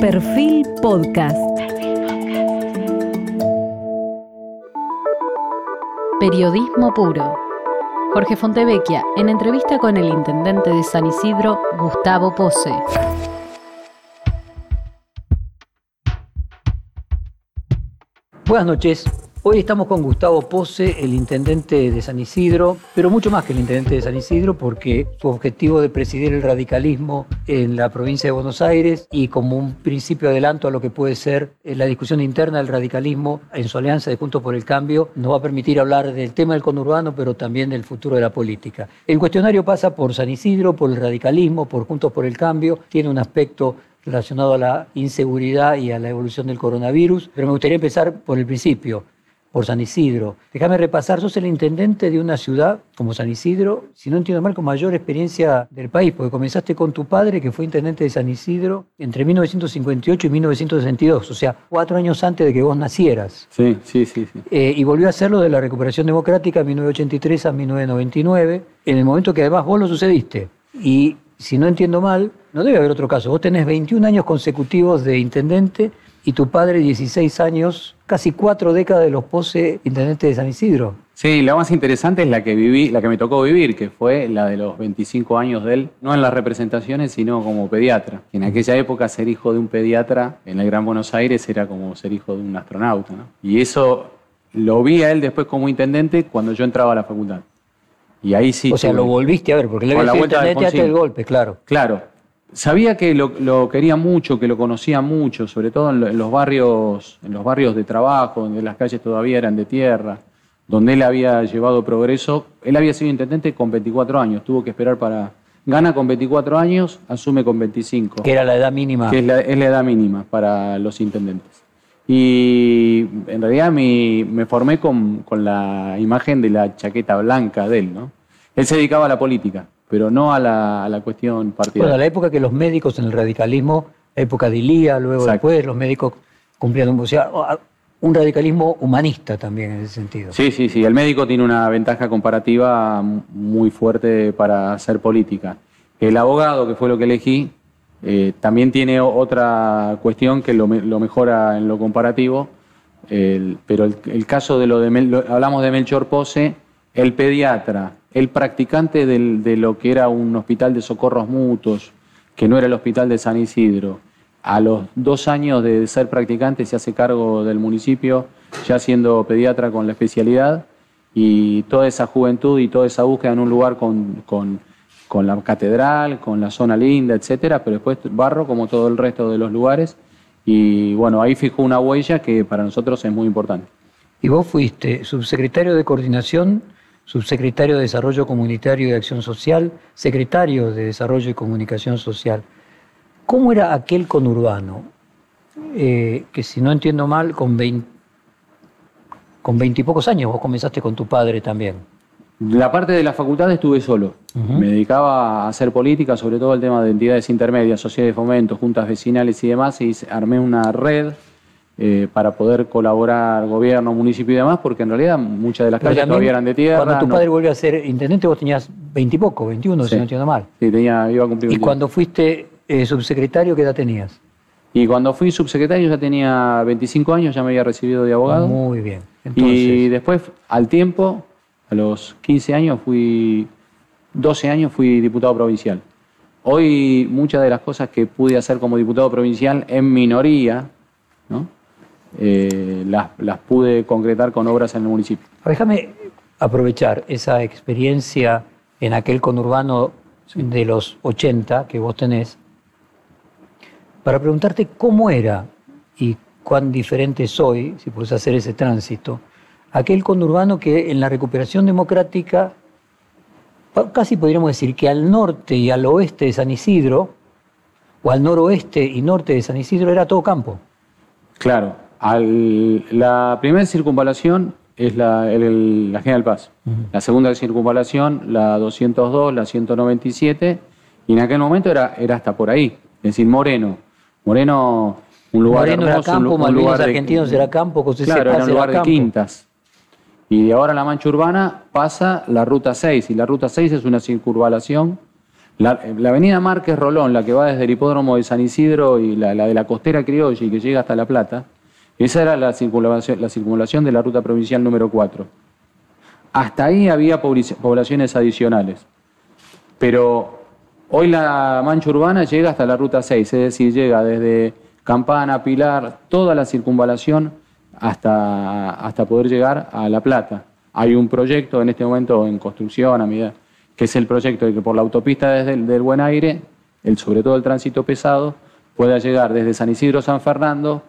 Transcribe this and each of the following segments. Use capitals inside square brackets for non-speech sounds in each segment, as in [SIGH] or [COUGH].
Perfil Podcast. Periodismo puro. Jorge Fontevecchia, en entrevista con el intendente de San Isidro, Gustavo Pose. Buenas noches. Hoy estamos con Gustavo Pose, el intendente de San Isidro, pero mucho más que el intendente de San Isidro porque su objetivo de presidir el radicalismo en la provincia de Buenos Aires y como un principio adelanto a lo que puede ser eh, la discusión interna del radicalismo en su alianza de Juntos por el Cambio, nos va a permitir hablar del tema del conurbano, pero también del futuro de la política. El cuestionario pasa por San Isidro, por el radicalismo, por Juntos por el Cambio, tiene un aspecto relacionado a la inseguridad y a la evolución del coronavirus, pero me gustaría empezar por el principio por San Isidro. Déjame repasar, sos el intendente de una ciudad como San Isidro, si no entiendo mal, con mayor experiencia del país, porque comenzaste con tu padre, que fue intendente de San Isidro, entre 1958 y 1962, o sea, cuatro años antes de que vos nacieras. Sí, sí, sí. sí. Eh, y volvió a hacerlo de la recuperación democrática 1983 a 1999, en el momento que además vos lo sucediste. Y si no entiendo mal, no debe haber otro caso. Vos tenés 21 años consecutivos de intendente y tu padre 16 años, casi cuatro décadas de los pose intendente de San Isidro. Sí, la más interesante es la que viví, la que me tocó vivir, que fue la de los 25 años de él, no en las representaciones, sino como pediatra. En aquella época ser hijo de un pediatra en el Gran Buenos Aires era como ser hijo de un astronauta, ¿no? Y eso lo vi a él después como intendente cuando yo entraba a la facultad. Y ahí sí. O sea, lo volviste a ver, porque le había sido intendente antes del golpe, claro. Claro, Sabía que lo, quería mucho, que lo conocía mucho, sobre todo en, los barrios, en los barrios de trabajo, donde las calles todavía eran de tierra, donde él había llevado progreso. Él había sido intendente con 24 años, tuvo que esperar para. Gana con 24 años, asume con 25. Que era la edad mínima. Que es la, edad mínima para los intendentes. Y en realidad me formé con, con la imagen de la chaqueta blanca de él, ¿no? Él se dedicaba a la política pero no a la, a la cuestión partidaria. Bueno, la época que los médicos en el radicalismo, época de Ilía, luego después, los médicos cumplían un, un radicalismo humanista también en ese sentido. Sí, sí, sí. El médico tiene una ventaja comparativa muy fuerte para hacer política. El abogado, que fue lo que elegí, eh, también tiene otra cuestión que lo, lo mejora en lo comparativo, pero el, caso de lo de, hablamos de Melchor Pose, el pediatra el practicante de lo que era un hospital de socorros mutuos, que no era el hospital de San Isidro, a los dos años de ser practicante se hace cargo del municipio, ya siendo pediatra con la especialidad, y toda esa juventud y toda esa búsqueda en un lugar con, con la catedral, con la zona linda, etcétera, pero después barro como todo el resto de los lugares. Y bueno, ahí fijó una huella que para nosotros es muy importante. Y vos fuiste subsecretario de coordinación subsecretario de Desarrollo Comunitario y de Acción Social, secretario de Desarrollo y Comunicación Social. ¿Cómo era aquel conurbano? Eh, que si no entiendo mal, con con veintipocos años vos comenzaste con tu padre también. La parte de la facultad estuve solo. Me dedicaba a hacer política, sobre todo el tema de entidades intermedias, sociedades de fomento, juntas vecinales y demás, y armé una red eh, para poder colaborar gobierno, municipio y demás, porque en realidad muchas de las calles todavía eran de tierra. Cuando tu padre volvió a ser intendente, vos tenías veintipoco, veintiuno, si no entiendo mal. Sí, tenía, iba a cumplir. ¿Y cuando fuiste eh, subsecretario, qué edad tenías? Y cuando fui subsecretario ya tenía 25 años, ya me había recibido de abogado. Muy bien. Y después, al tiempo, a los 15 años fui, 12 años fui diputado provincial. Hoy muchas de las cosas que pude hacer como diputado provincial en minoría, ¿no? Eh, las, pude concretar con obras en el municipio. Déjame aprovechar esa experiencia en aquel conurbano de los 80 que vos tenés para preguntarte cómo era y cuán diferente soy, si puedes hacer ese tránsito, aquel conurbano que en la recuperación democrática, casi podríamos decir que al norte y al oeste de San Isidro, o al noroeste y norte de San Isidro, era todo campo. Claro, la primera circunvalación es la, General Paz. La segunda circunvalación, la 202, la 197, y en aquel momento era, era hasta por ahí. Es decir, Moreno. Moreno, un lugar Moreno era campo, un, lugar argentinos era campo, claro, era un lugar de quintas. Y de ahora la mancha urbana pasa la ruta 6, y la ruta 6 es una circunvalación La, avenida Márquez Rolón, la que va desde el hipódromo de San Isidro y la, de la costera criolla y que llega hasta La Plata, esa era la circunvalación de la ruta provincial número 4. Hasta ahí había poblaciones adicionales. Pero hoy la mancha urbana llega hasta la ruta 6, es decir, llega desde Campana, Pilar, toda la circunvalación hasta, hasta poder llegar a La Plata. Hay un proyecto en este momento en construcción, a medida, que es el proyecto de que por la autopista desde el del Buen Aire, el, sobre todo el tránsito pesado, pueda llegar desde San Isidro San Fernando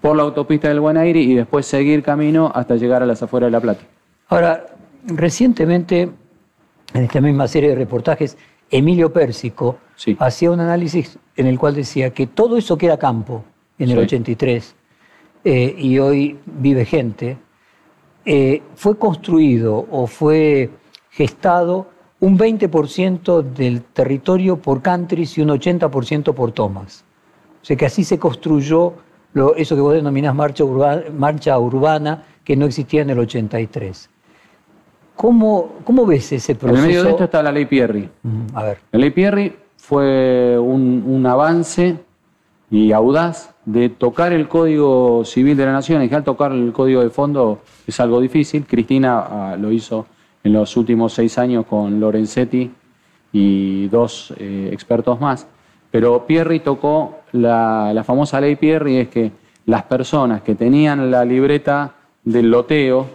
por la autopista del Buen Aire y después seguir camino hasta llegar a las afueras de La Plata. Ahora, recientemente, en esta misma serie de reportajes, Emilio Pérsico hacía un análisis en el cual decía que todo eso que era campo en el 83 eh, y hoy vive gente, eh, fue construido o fue gestado un 20% del territorio por countries y un 80% por tomas. O sea que así se construyó eso que vos denominás marcha marcha urbana que no existía en el 83. ¿Cómo, cómo ves ese proceso? En medio de esto está la ley Pierri. a ver. La ley Pierri fue un, avance y audaz de tocar el Código Civil de la Nación. En general, tocar el Código de Fondo es algo difícil. Cristina ah, lo hizo en los últimos seis años con Lorenzetti y dos eh, expertos más. Pero Pierri tocó la, la famosa ley Pierri, es que las personas que tenían la libreta del loteo,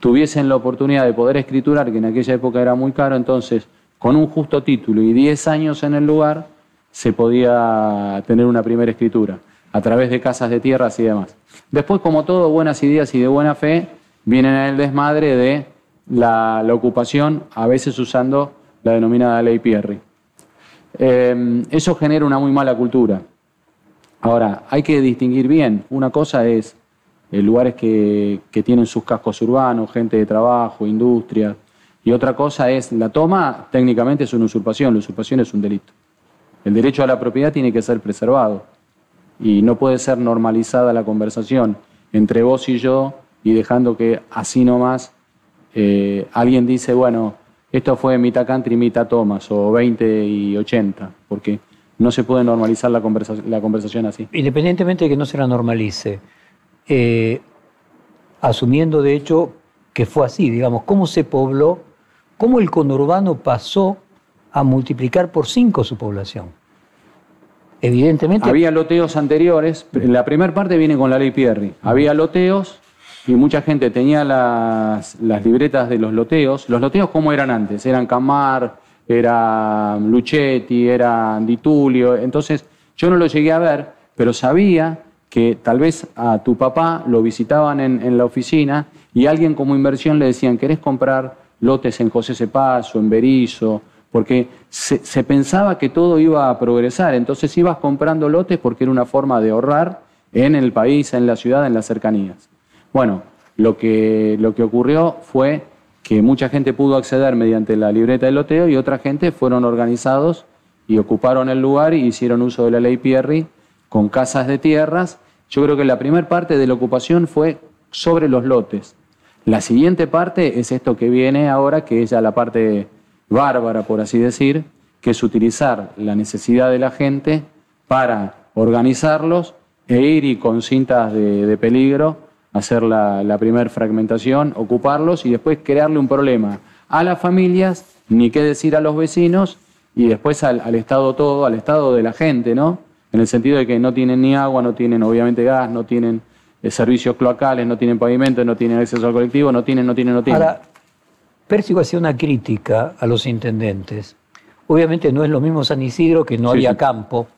tuviesen la oportunidad de poder escriturar, que en aquella época era muy caro, entonces con un justo título y 10 años en el lugar, se podía tener una primera escritura, a través de casas de tierras y demás. Después, como todo, buenas ideas y de buena fe, vienen en el desmadre de la, ocupación, a veces usando la denominada ley Pierri. Eh, eso genera una muy mala cultura. Ahora, hay que distinguir bien. Una cosa es eh, lugares que, tienen sus cascos urbanos, gente de trabajo, industria. Y otra cosa es, la toma técnicamente es una usurpación, la usurpación es un delito. El derecho a la propiedad tiene que ser preservado y no puede ser normalizada la conversación entre vos y yo y dejando que así nomás eh, alguien dice, bueno, esto fue mitad country, mitad tomas, o 20 y 80, porque no se puede normalizar la, la conversación así. Independientemente de que no se la normalice, eh, asumiendo de hecho que fue así, digamos, cómo se pobló, cómo el conurbano pasó a multiplicar por cinco su población. Evidentemente. Había loteos anteriores, la primera parte viene con la ley Pierri. Había loteos y mucha gente tenía las, las libretas de los loteos. Los loteos, ¿cómo eran antes? Eran Camar, era Luchetti, eran Ditulio. Entonces, yo no lo llegué a ver, pero sabía que tal vez a tu papá lo visitaban en, la oficina y alguien como inversión le decían, ¿querés comprar lotes en José Cepaz o en Berizo? Porque se, pensaba que todo iba a progresar, entonces ibas comprando lotes porque era una forma de ahorrar en el país, en la ciudad, en las cercanías. Bueno, lo que, lo que ocurrió fue que mucha gente pudo acceder mediante la libreta de loteo y otra gente fueron organizados y ocuparon el lugar y hicieron uso de la ley Pierri con casas de tierras yo creo que la primera parte de la ocupación fue sobre los lotes. La siguiente parte es esto que viene ahora, que es ya la parte bárbara, por así decir, que es utilizar la necesidad de la gente para organizarlos e ir y con cintas de, peligro hacer la, la primera fragmentación, ocuparlos y después crearle un problema a las familias, ni qué decir a los vecinos y después al, al Estado todo, al Estado de la gente, ¿no? en el sentido de que no tienen ni agua, no tienen obviamente gas, no tienen eh, servicios cloacales, no tienen pavimento, no tienen acceso al colectivo, no tienen, no tienen, no tienen. Ahora, Pérsico hacía una crítica a los intendentes. Obviamente no es lo mismo San Isidro que no había campo,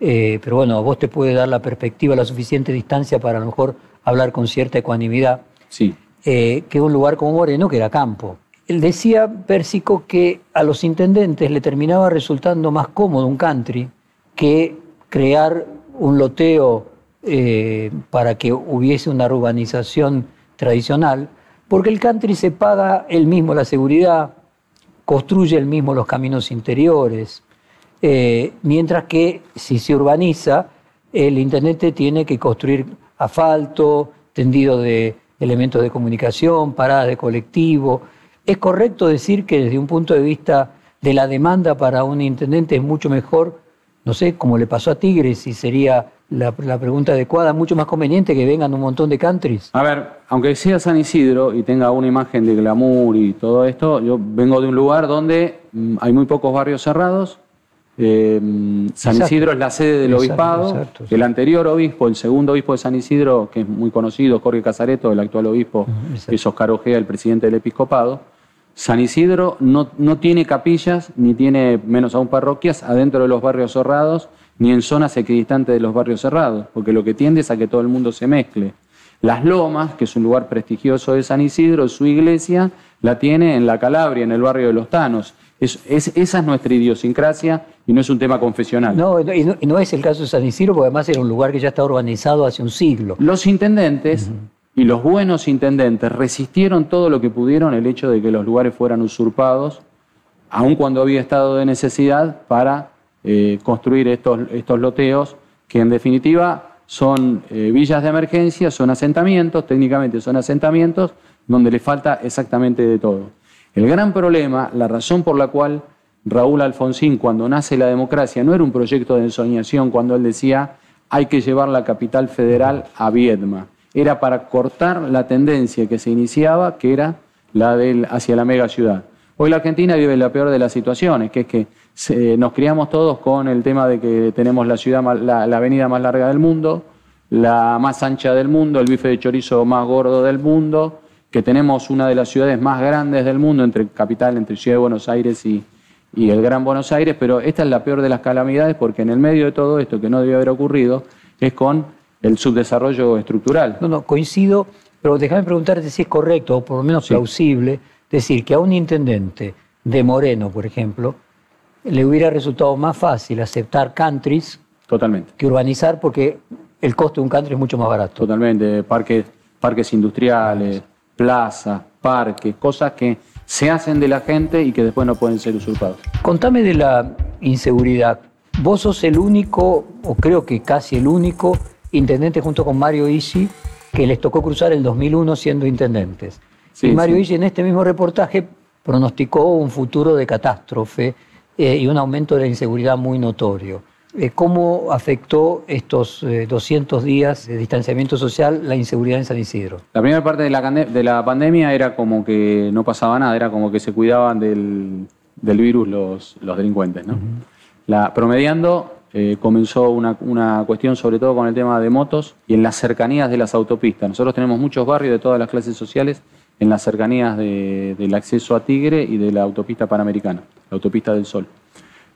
eh, pero bueno, vos te puede dar la perspectiva, la suficiente distancia para a lo mejor hablar con cierta ecuanimidad. Sí. Eh, que un lugar como Moreno, que era campo. Él decía, Pérsico, que a los intendentes le terminaba resultando más cómodo un country que crear un loteo eh, para que hubiese una urbanización tradicional, porque el country se paga él mismo la seguridad, construye él mismo los caminos interiores, eh, mientras que si se urbaniza, el Internet tiene que construir asfalto, tendido de elementos de comunicación, paradas de colectivo. Es correcto decir que desde un punto de vista de la demanda para un intendente es mucho mejor, no sé, como le pasó a Tigres, si sería la, la, pregunta adecuada, mucho más conveniente que vengan un montón de countries. A ver, aunque sea San Isidro y tenga una imagen de glamour y todo esto, yo vengo de un lugar donde mm, hay muy pocos barrios cerrados. Eh, San Isidro es la sede del obispado. El anterior obispo, el segundo obispo de San Isidro, que es muy conocido, Jorge Casareto, el actual obispo, que es Oscar Ojea, el presidente del episcopado. San Isidro no, no tiene capillas, ni tiene menos aún parroquias adentro de los barrios cerrados ni en zonas equidistantes de los barrios cerrados, porque lo que tiende es a que todo el mundo se mezcle. Las Lomas, que es un lugar prestigioso de San Isidro, su iglesia la tiene en la Calabria, en el barrio de los Tanos. Es, esa es nuestra idiosincrasia y no es un tema confesional. No y, no, es el caso de San Isidro, porque además era un lugar que ya está urbanizado hace un siglo. Los intendentes y los buenos intendentes resistieron todo lo que pudieron el hecho de que los lugares fueran usurpados, aun cuando había estado de necesidad, para eh, construir estos, estos loteos, que en definitiva son eh, villas de emergencia, son asentamientos, técnicamente son asentamientos, donde le falta exactamente de todo. El gran problema, la razón por la cual Raúl Alfonsín, cuando nace la democracia, no era un proyecto de ensoñación cuando él decía hay que llevar la capital federal a Viedma. Era para cortar la tendencia que se iniciaba, que era la del, hacia la mega ciudad. Hoy la Argentina vive la peor de las situaciones, que es que nos criamos todos con el tema de que tenemos la ciudad, la, avenida más larga del mundo, la más ancha del mundo, el bife de chorizo más gordo del mundo, que tenemos una de las ciudades más grandes del mundo, entre capital, entre Ciudad de Buenos Aires y, y el Gran Buenos Aires, pero esta es la peor de las calamidades porque en el medio de todo esto que no debió haber ocurrido es con el subdesarrollo estructural. No, no, coincido, pero déjame preguntarte si es correcto o por lo menos plausible decir que a un intendente de Moreno, por ejemplo, le hubiera resultado más fácil aceptar countries Totalmente. que urbanizar porque el costo de un country es mucho más barato. Totalmente, parques, parques industriales, plazas, parques, cosas que se hacen de la gente y que después no pueden ser usurpados. Contame de la inseguridad. Vos sos el único, o creo que casi el único, intendente junto con Mario Isi que les tocó cruzar el 2001 siendo intendentes. y Mario Isi en este mismo reportaje pronosticó un futuro de catástrofe eh, y un aumento de la inseguridad muy notorio. Eh, ¿Cómo afectó estos 200 eh, días de distanciamiento social la inseguridad en San Isidro? La primera parte de la, de la pandemia era como que no pasaba nada, era como que se cuidaban del, del virus los, los delincuentes. ¿no? la, promediando, comenzó una, una, cuestión sobre todo con el tema de motos y en las cercanías de las autopistas. Nosotros tenemos muchos barrios de todas las clases sociales en las cercanías del acceso a Tigre y de la autopista panamericana, la autopista del Sol.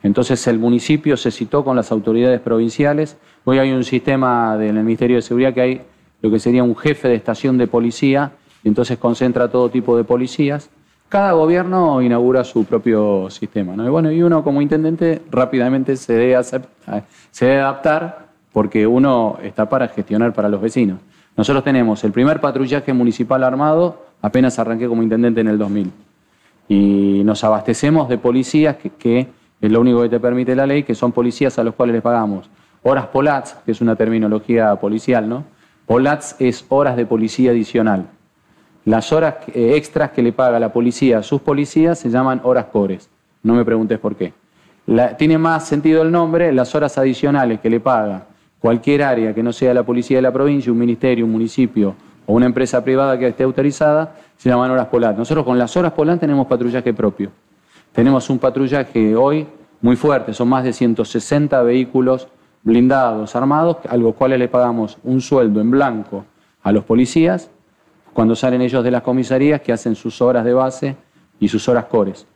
Entonces el municipio se citó con las autoridades provinciales. Hoy hay un sistema del Ministerio de Seguridad que hay lo que sería un jefe de estación de policía, y entonces concentra todo tipo de policías. Cada gobierno inaugura su propio sistema. ¿no? Y bueno, y uno como intendente rápidamente se debe, se debe adaptar porque uno está para gestionar para los vecinos. Nosotros tenemos el primer patrullaje municipal armado Apenas arranqué como intendente en el 2000. Y nos abastecemos de policías, que, es lo único que te permite la ley, que son policías a los cuales les pagamos horas polats, que es una terminología policial, ¿no? Polats es horas de policía adicional. Las horas eh, extras que le paga la policía a sus policías se llaman horas cores. No me preguntes por qué. tiene más sentido el nombre, las horas adicionales que le paga cualquier área que no sea la policía de la provincia, un ministerio, un municipio o una empresa privada que esté autorizada, se llaman horas polar. Nosotros con las horas polar tenemos patrullaje propio. Tenemos un patrullaje hoy muy fuerte, son más de 160 vehículos blindados, armados, a los cuales le pagamos un sueldo en blanco a los policías cuando salen ellos de las comisarías que hacen sus horas de base y sus horas cores.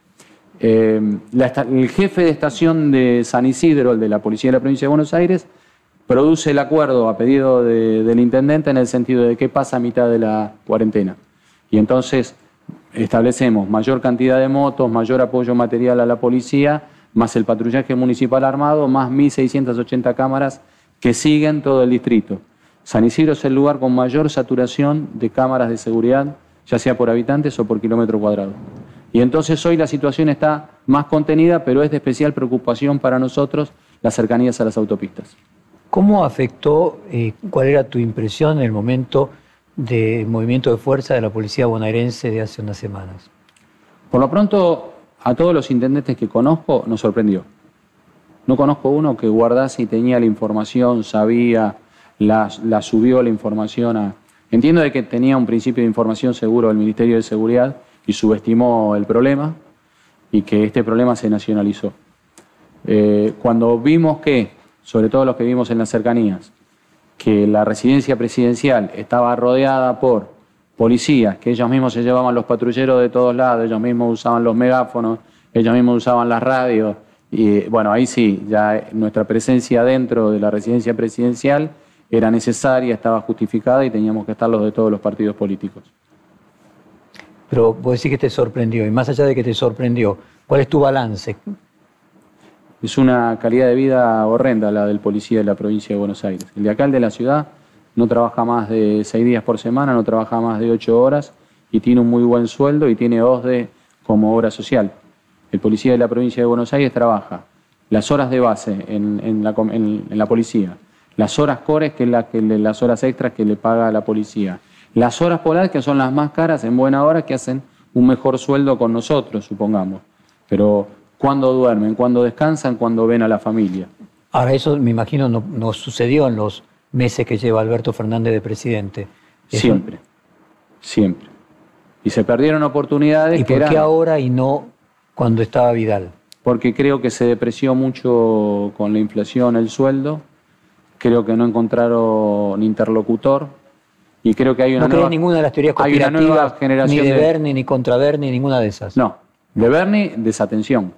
Eh, el jefe de estación de San Isidro, el de la Policía de la Provincia de Buenos Aires, produce el acuerdo a pedido del intendente en el sentido de qué pasa a mitad de la cuarentena. Y entonces establecemos mayor cantidad de motos, mayor apoyo material a la policía, más el patrullaje municipal armado, más 1.680 cámaras que siguen todo el distrito. San Isidro es el lugar con mayor saturación de cámaras de seguridad, ya sea por habitantes o por kilómetro cuadrado. Y entonces hoy la situación está más contenida, pero es de especial preocupación para nosotros las cercanías a las autopistas. ¿Cómo afectó, eh, cuál era tu impresión en el momento del movimiento de fuerza de la policía bonaerense de hace unas semanas? Por lo pronto, a todos los intendentes que conozco nos sorprendió. No conozco uno que guardase y tenía la información, sabía, la, subió la información a... Entiendo de que tenía un principio de información seguro del Ministerio de Seguridad y subestimó el problema y que este problema se nacionalizó. Eh, cuando vimos que, sobre todo los que vimos en las cercanías, que la residencia presidencial estaba rodeada por policías, que ellos mismos se llevaban los patrulleros de todos lados, ellos mismos usaban los megáfonos, ellos mismos usaban las radios, y bueno, ahí sí, ya nuestra presencia dentro de la residencia presidencial era necesaria, estaba justificada y teníamos que estar los de todos los partidos políticos. Pero vos decís que te sorprendió, y más allá de que te sorprendió, ¿cuál es tu balance? Es una calidad de vida horrenda la del policía de la provincia de Buenos Aires. El de acá, el de la ciudad, no trabaja más de seis días por semana, no trabaja más de ocho horas y tiene un muy buen sueldo y tiene OSDE como obra social. El policía de la provincia de Buenos Aires trabaja las horas de base en, la, policía, las horas cores, que la, que, las horas extras que le paga la policía, las horas polares, que son las más caras en buena hora, que hacen un mejor sueldo con nosotros, supongamos. Pero cuando duermen, cuando descansan, cuando ven a la familia. Ahora, eso me imagino no, sucedió en los meses que lleva Alberto Fernández de presidente. Siempre, siempre. Y se perdieron oportunidades. ¿Y por qué ahora y no cuando estaba Vidal? Porque creo que se depreció mucho con la inflación el sueldo, creo que no encontraron interlocutor y creo que hay una no nueva... ninguna de las teorías conspirativas, ni de, Bernie, ni contra Bernie, ninguna de esas. No, de Bernie, desatención,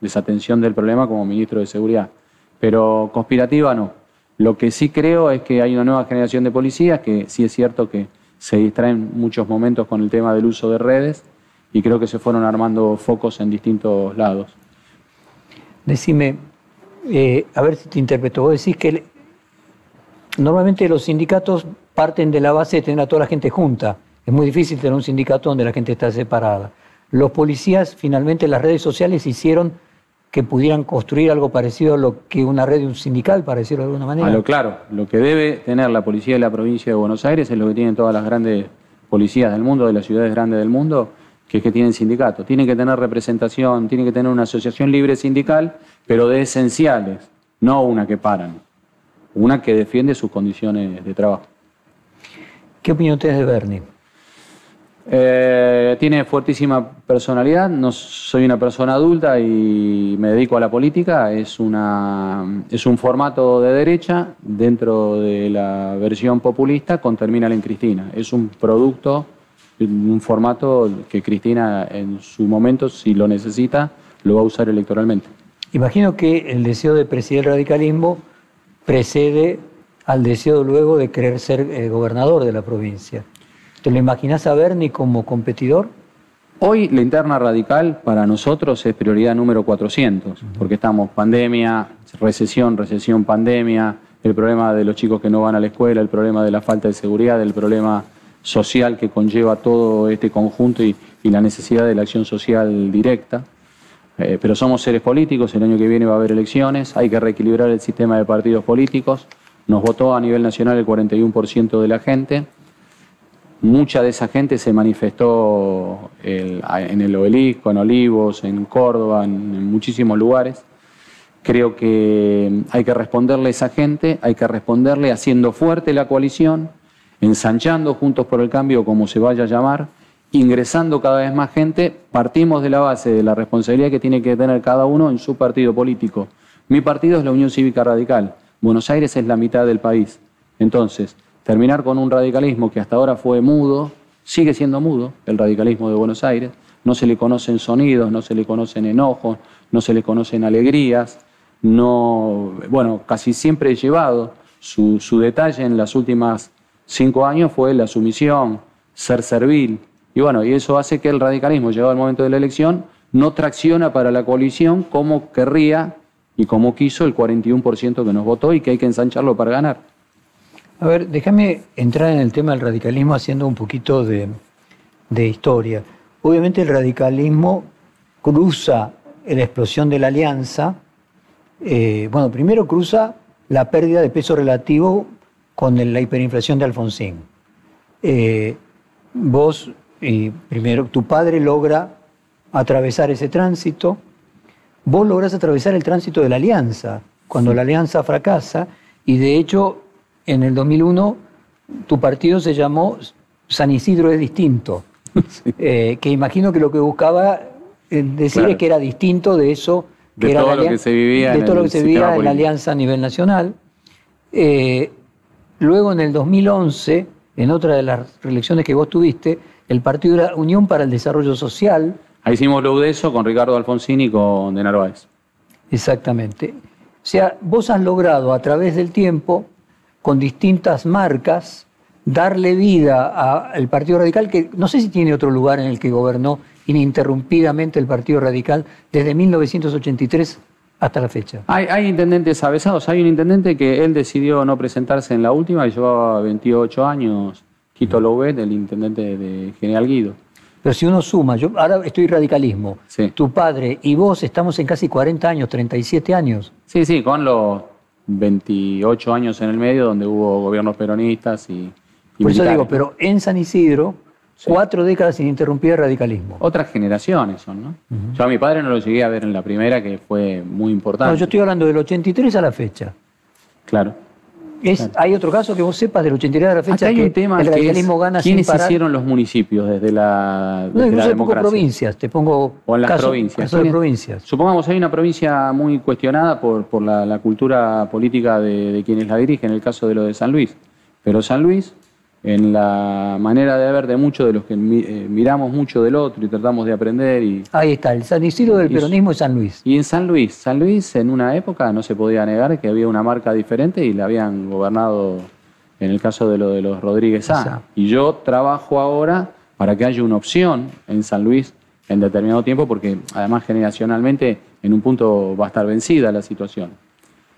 desatención del problema como ministro de Seguridad, pero conspirativa no. Lo que sí creo es que hay una nueva generación de policías que sí es cierto que se distraen muchos momentos con el tema del uso de redes y creo que se fueron armando focos en distintos lados. Decime, eh, a ver si te interpreto, vos decís que normalmente los sindicatos parten de la base de tener a toda la gente junta. Es muy difícil tener un sindicato donde la gente está separada. Los policías, finalmente, las redes sociales hicieron que pudieran construir algo parecido a lo que una red de un sindical, para decirlo de alguna manera. A lo claro, lo que debe tener la policía de la provincia de Buenos Aires es lo que tienen todas las grandes policías del mundo, de las ciudades grandes del mundo, que es que tienen sindicatos. Tienen que tener representación, tienen que tener una asociación libre sindical, pero de esenciales, no una que paran, una que defiende sus condiciones de trabajo. ¿Qué opinión tienes de Bernie? Eh, tiene fuertísima personalidad, no soy una persona adulta y me dedico a la política, es, una, es un formato de derecha dentro de la versión populista con Terminal en Cristina. Es un producto, un formato que Cristina en su momento, si lo necesita, lo va a usar electoralmente. Imagino que el deseo de presidir el radicalismo precede al deseo luego de querer ser eh, gobernador de la provincia. ¿Te lo imaginas a Bernie como competidor? Hoy la interna radical para nosotros es prioridad número 400, porque estamos pandemia, recesión, recesión, pandemia, el problema de los chicos que no van a la escuela, el problema de la falta de seguridad, el problema social que conlleva todo este conjunto y, la necesidad de la acción social directa. Eh, pero somos seres políticos, el año que viene va a haber elecciones, hay que reequilibrar el sistema de partidos políticos. Nos votó a nivel nacional el 41% de la gente. Mucha de esa gente se manifestó en el obelisco, en Olivos, en Córdoba, en, muchísimos lugares. Creo que hay que responderle a esa gente, hay que responderle haciendo fuerte la coalición, ensanchando Juntos por el Cambio, como se vaya a llamar, ingresando cada vez más gente. Partimos de la base de la responsabilidad que tiene que tener cada uno en su partido político. Mi partido es la Unión Cívica Radical. Buenos Aires es la mitad del país. Entonces, terminar con un radicalismo que hasta ahora fue mudo, sigue siendo mudo, el radicalismo de Buenos Aires, no se le conocen sonidos, no se le conocen enojos, no se le conocen alegrías, no, bueno, casi siempre he llevado su, su detalle en las últimas cinco años fue la sumisión, ser servil, y bueno, y eso hace que el radicalismo, llegado al momento de la elección, no tracciona para la coalición como querría y como quiso el 41% que nos votó y que hay que ensancharlo para ganar. A ver, déjame entrar en el tema del radicalismo haciendo un poquito de, historia. Obviamente el radicalismo cruza la explosión de la alianza. Eh, bueno, primero cruza la pérdida de peso relativo con la hiperinflación de Alfonsín. Eh, vos, primero, tu padre logra atravesar ese tránsito. Vos lográs atravesar el tránsito de la alianza, cuando la alianza fracasa, y de hecho en el 2001 tu partido se llamó San Isidro es distinto, [LAUGHS] eh, que imagino que lo que buscaba eh, decir es que era distinto de eso que era todo la lo que se vivía de en todo lo que se vivía en la alianza a nivel nacional. Eh, luego en el 2011, en otra de las reelecciones que vos tuviste, el partido era Unión para el Desarrollo Social, Ahí hicimos lo de eso con Ricardo Alfonsín y con De Narváez. Exactamente. O sea, vos has logrado a través del tiempo, con distintas marcas, darle vida al Partido Radical, que no sé si tiene otro lugar en el que gobernó ininterrumpidamente el Partido Radical desde 1983 hasta la fecha. Hay, hay intendentes avesados. Hay un intendente que él decidió no presentarse en la última y llevaba 28 años, Quito Louvet, el intendente de General Guido. Pero si uno suma, yo ahora estoy radicalismo, Sí. tu padre y vos estamos en casi 40 años, 37 años. Sí, sí, con los 28 años en el medio donde hubo gobiernos peronistas y, y Por eso digo, pero en San Isidro, cuatro décadas ininterrumpida de radicalismo. Otras generaciones son, ¿no? Yo a mi padre no lo llegué a ver en la primera, que fue muy importante. No, yo estoy hablando del 83 a la fecha. Claro. Es, ¿Hay otro caso que vos sepas del 83 a la fecha Acá hay que un tema el que es radicalismo gana sin quiénes parar? hicieron los municipios desde la, No, desde incluso la te pongo democracia. provincias, te pongo O en las caso- provincias. caso de provincias. Supongamos hay una provincia muy cuestionada por, por la, la cultura política de, de quienes la dirigen, en el caso de lo de San Luis. Pero San Luis, en la manera de ver de muchos de los que mi- eh, miramos mucho del otro y tratamos de aprender y, Ahí está, el San Isidro del Y- peronismo es San Luis. Y en San Luis, San Luis en una época no se podía negar que había una marca diferente y la habían gobernado en el caso de lo de los Rodríguez A. Y yo trabajo ahora para que haya una opción en San Luis en determinado tiempo porque además generacionalmente en un punto va a estar vencida la situación.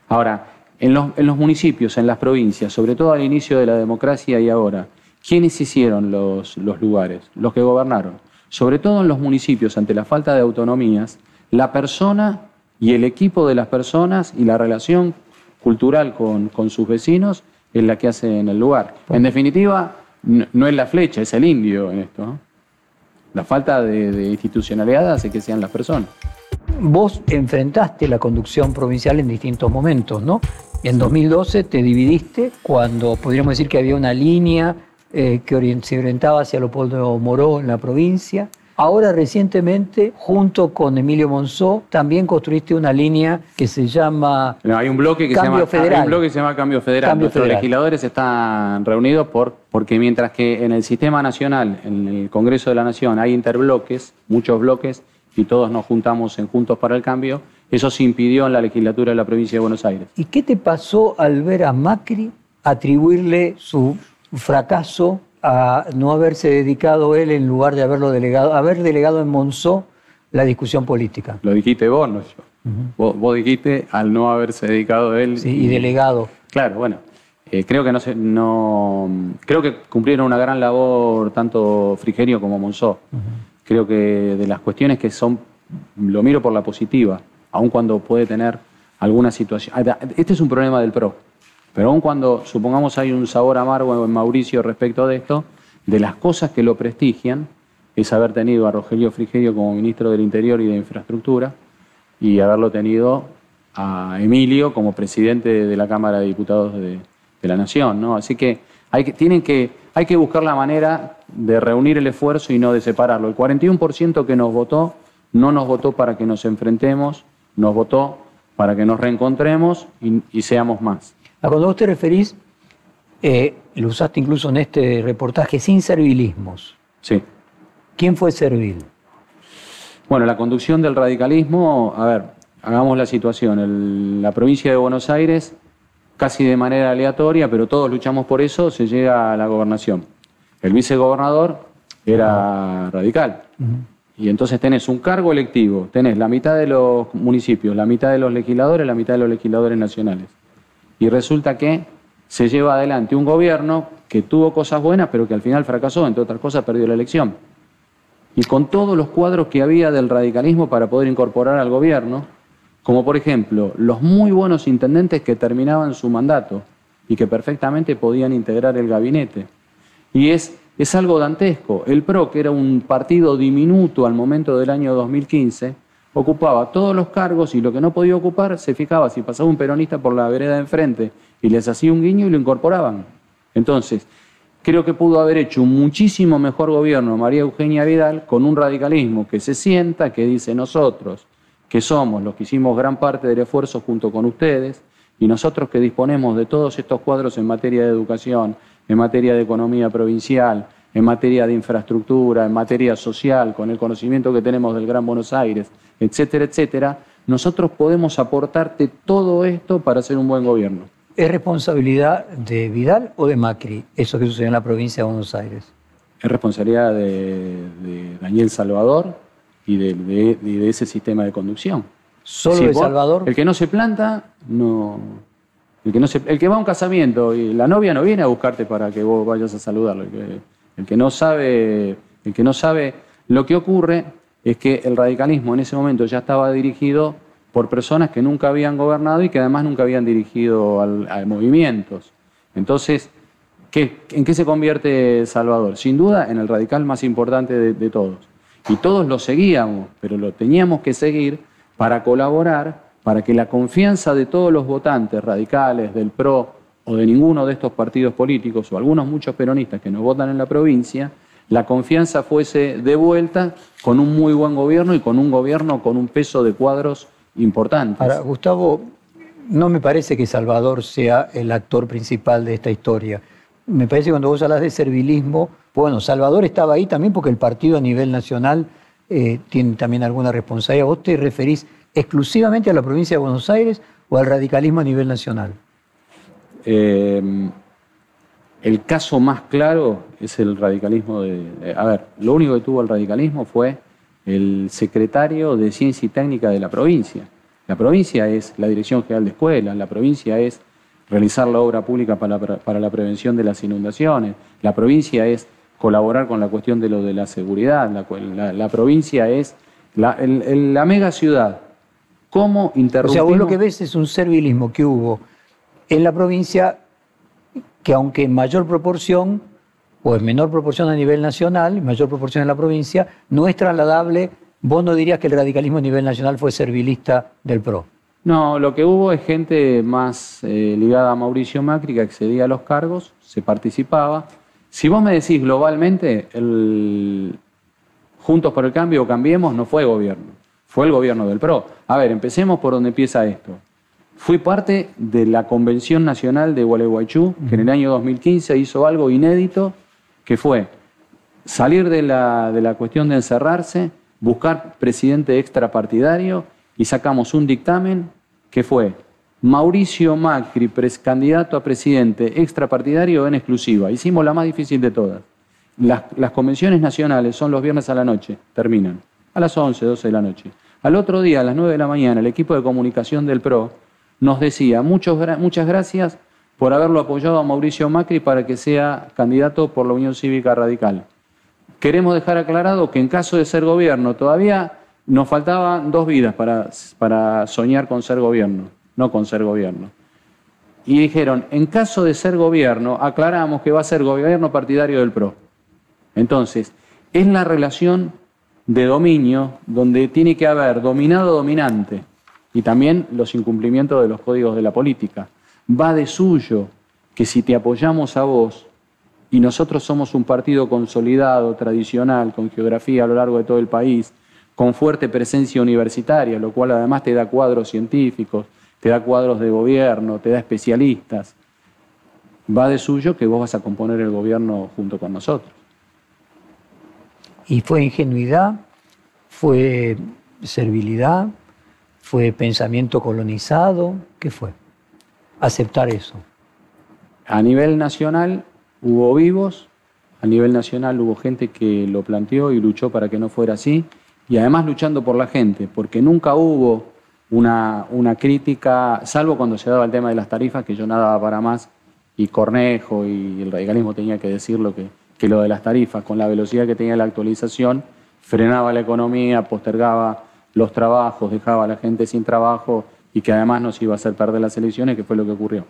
Ahora, en los, en los municipios, en las provincias, sobre todo al inicio de la democracia y ahora, ¿quiénes hicieron los, los lugares? Los que gobernaron. Sobre todo en los municipios, ante la falta de autonomías, la persona y el equipo de las personas y la relación cultural con, con sus vecinos es la que hace en el lugar. En definitiva, no, no es la flecha, es el indio en esto. ¿no? La falta de, de institucionalidad hace que sean las personas. Vos enfrentaste la conducción provincial en distintos momentos, ¿no? En 2012 te dividiste cuando podríamos decir que había una línea eh, que se orientaba hacia Leopoldo Moró en la provincia. Ahora recientemente, junto con Emilio Monzó, también construiste una línea que se llama No, hay un bloque que Cambio se llama Federal. hay un bloque que se llama Cambio Federal. Cambio Nuestros Federal. legisladores están reunidos por porque mientras que en el sistema nacional, en el Congreso de la Nación, hay interbloques, muchos bloques y todos nos juntamos en Juntos para el Cambio, eso se impidió en la legislatura de la provincia de Buenos Aires. ¿Y qué te pasó al ver a Macri atribuirle su fracaso a no haberse dedicado él en lugar de haberlo delegado, haber delegado en Monzó la discusión política? Lo dijiste vos, no yo. vos, vos dijiste al no haberse dedicado él. Sí, y delegado. Claro, bueno. eh, creo que no, se, no creo que cumplieron una gran labor tanto Frigerio como Monzó. Creo que de las cuestiones que son, lo miro por la positiva, aun cuando puede tener alguna situación. Ah, Este es un problema del PRO, pero aun cuando supongamos hay un sabor amargo en Mauricio respecto de esto, de las cosas que lo prestigian es haber tenido a Rogelio Frigerio como ministro del Interior y de Infraestructura y haberlo tenido a Emilio como presidente de la Cámara de Diputados de, de la Nación, ¿no? Así que hay que, tienen que, hay que buscar la manera de reunir el esfuerzo y no de separarlo. El 41% que nos votó no nos votó para que nos enfrentemos, nos votó para que nos reencontremos y, y seamos más. A cuando vos te referís, eh, lo usaste incluso en este reportaje, sin servilismos. Sí. ¿Quién fue servil? Bueno, la conducción del radicalismo, a ver, hagamos la situación. El- la provincia de Buenos Aires, casi de manera aleatoria, pero todos luchamos por eso, se llega a la gobernación. El vicegobernador era radical. Y entonces tenés un cargo electivo, tenés la mitad de los municipios, la mitad de los legisladores, la mitad de los legisladores nacionales. Y resulta que se lleva adelante un gobierno que tuvo cosas buenas, pero que al final fracasó, entre otras cosas perdió la elección. Y con todos los cuadros que había del radicalismo para poder incorporar al gobierno, como por ejemplo los muy buenos intendentes que terminaban su mandato y que perfectamente podían integrar el gabinete. Y es es algo dantesco. El PRO, que era un partido diminuto al momento del año 2015, ocupaba todos los cargos y lo que no podía ocupar se fijaba si pasaba un peronista por la vereda de enfrente y les hacía un guiño y lo incorporaban. Entonces, creo que pudo haber hecho un muchísimo mejor gobierno María Eugenia Vidal con un radicalismo que se sienta, que dice nosotros, que somos los que hicimos gran parte del esfuerzo junto con ustedes, y nosotros que disponemos de todos estos cuadros en materia de educación, en materia de economía provincial, en materia de infraestructura, en materia social, con el conocimiento que tenemos del Gran Buenos Aires, etcétera, etcétera, nosotros podemos aportarte todo esto para hacer un buen gobierno. ¿Es responsabilidad de Vidal o de Macri eso que sucedió en la provincia de Buenos Aires? Es responsabilidad de, Daniel Salvador y de, ese sistema de conducción. ¿Solo de Salvador? El que no se planta, no, el que, no el que va a un casamiento y la novia no viene a buscarte para que vos vayas a saludarlo. El que, no sabe, el que no sabe lo que ocurre es que el radicalismo en ese momento ya estaba dirigido por personas que nunca habían gobernado y que además nunca habían dirigido a movimientos. Entonces, ¿en qué se convierte Salvador? Sin duda en el radical más importante de todos. Y todos lo seguíamos, pero lo teníamos que seguir para colaborar para que la confianza de todos los votantes radicales, del PRO o de ninguno de estos partidos políticos, o algunos muchos peronistas que nos votan en la provincia, la confianza fuese devuelta con un muy buen gobierno y con un gobierno con un peso de cuadros importantes. Ahora, Gustavo, no me parece que Salvador sea el actor principal de esta historia. Me parece que cuando vos hablas de servilismo, bueno, Salvador estaba ahí también porque el partido a nivel nacional eh, tiene también alguna responsabilidad. Vos te referís exclusivamente a la provincia de Buenos Aires o al radicalismo a nivel nacional? Em, el caso más claro es el radicalismo de, A ver, lo único que tuvo el radicalismo fue el secretario de Ciencia y Técnica de la provincia. La provincia es la Dirección General de Escuelas, la provincia es realizar la obra pública para, la prevención de las inundaciones, la provincia es colaborar con la cuestión de lo de la seguridad, la, provincia es la, la mega ciudad ¿Cómo interrumpimos? O sea, vos lo que ves es un servilismo que hubo en la provincia que aunque en mayor proporción o en menor proporción a nivel nacional, en mayor proporción en la provincia, no es trasladable, vos no dirías que el radicalismo a nivel nacional fue servilista del PRO. No, lo que hubo es gente más eh, ligada a Mauricio Macri que accedía a los cargos, se participaba. Si vos me decís globalmente, Juntos por el Cambio o Cambiemos no fue gobierno fue el gobierno del PRO. A ver, empecemos por donde empieza esto. Fui parte de la Convención Nacional de Gualeguaychú, que en el año 2015 hizo algo inédito, que fue salir de la, de la cuestión de encerrarse, buscar presidente extrapartidario y sacamos un dictamen que fue Mauricio Macri, candidato a presidente extrapartidario en exclusiva. Hicimos la más difícil de todas. Las, convenciones nacionales son los viernes a la noche, terminan, a las 11, 12 de la noche. Al otro día, a las 9 de la mañana, el equipo de comunicación del PRO nos decía muchas gracias por haberlo apoyado a Mauricio Macri para que sea candidato por la Unión Cívica Radical. Queremos dejar aclarado que en caso de ser gobierno todavía nos faltaban dos vidas para, para soñar con ser gobierno, no con ser gobierno. Y dijeron, en caso de ser gobierno, aclaramos que va a ser gobierno partidario del PRO. Entonces, es la relación de dominio donde tiene que haber dominado dominante y también los incumplimientos de los códigos de la política. Va de suyo que si te apoyamos a vos y nosotros somos un partido consolidado, tradicional, con geografía a lo largo de todo el país, con fuerte presencia universitaria, lo cual además te da cuadros científicos, te da cuadros de gobierno, te da especialistas, va de suyo que vos vas a componer el gobierno junto con nosotros. Y fue ingenuidad, fue servilidad, fue pensamiento colonizado, ¿qué fue? Aceptar eso. A nivel nacional hubo vivos, a nivel nacional hubo gente que lo planteó y luchó para que no fuera así, y además luchando por la gente, porque nunca hubo una, una crítica, salvo cuando se daba el tema de las tarifas, que yo nada para más, y Cornejo y el radicalismo tenía que decir lo que, que lo de las tarifas, con la velocidad que tenía la actualización, frenaba la economía, postergaba los trabajos, dejaba a la gente sin trabajo y que además nos iba a hacer perder las elecciones, que fue lo que ocurrió.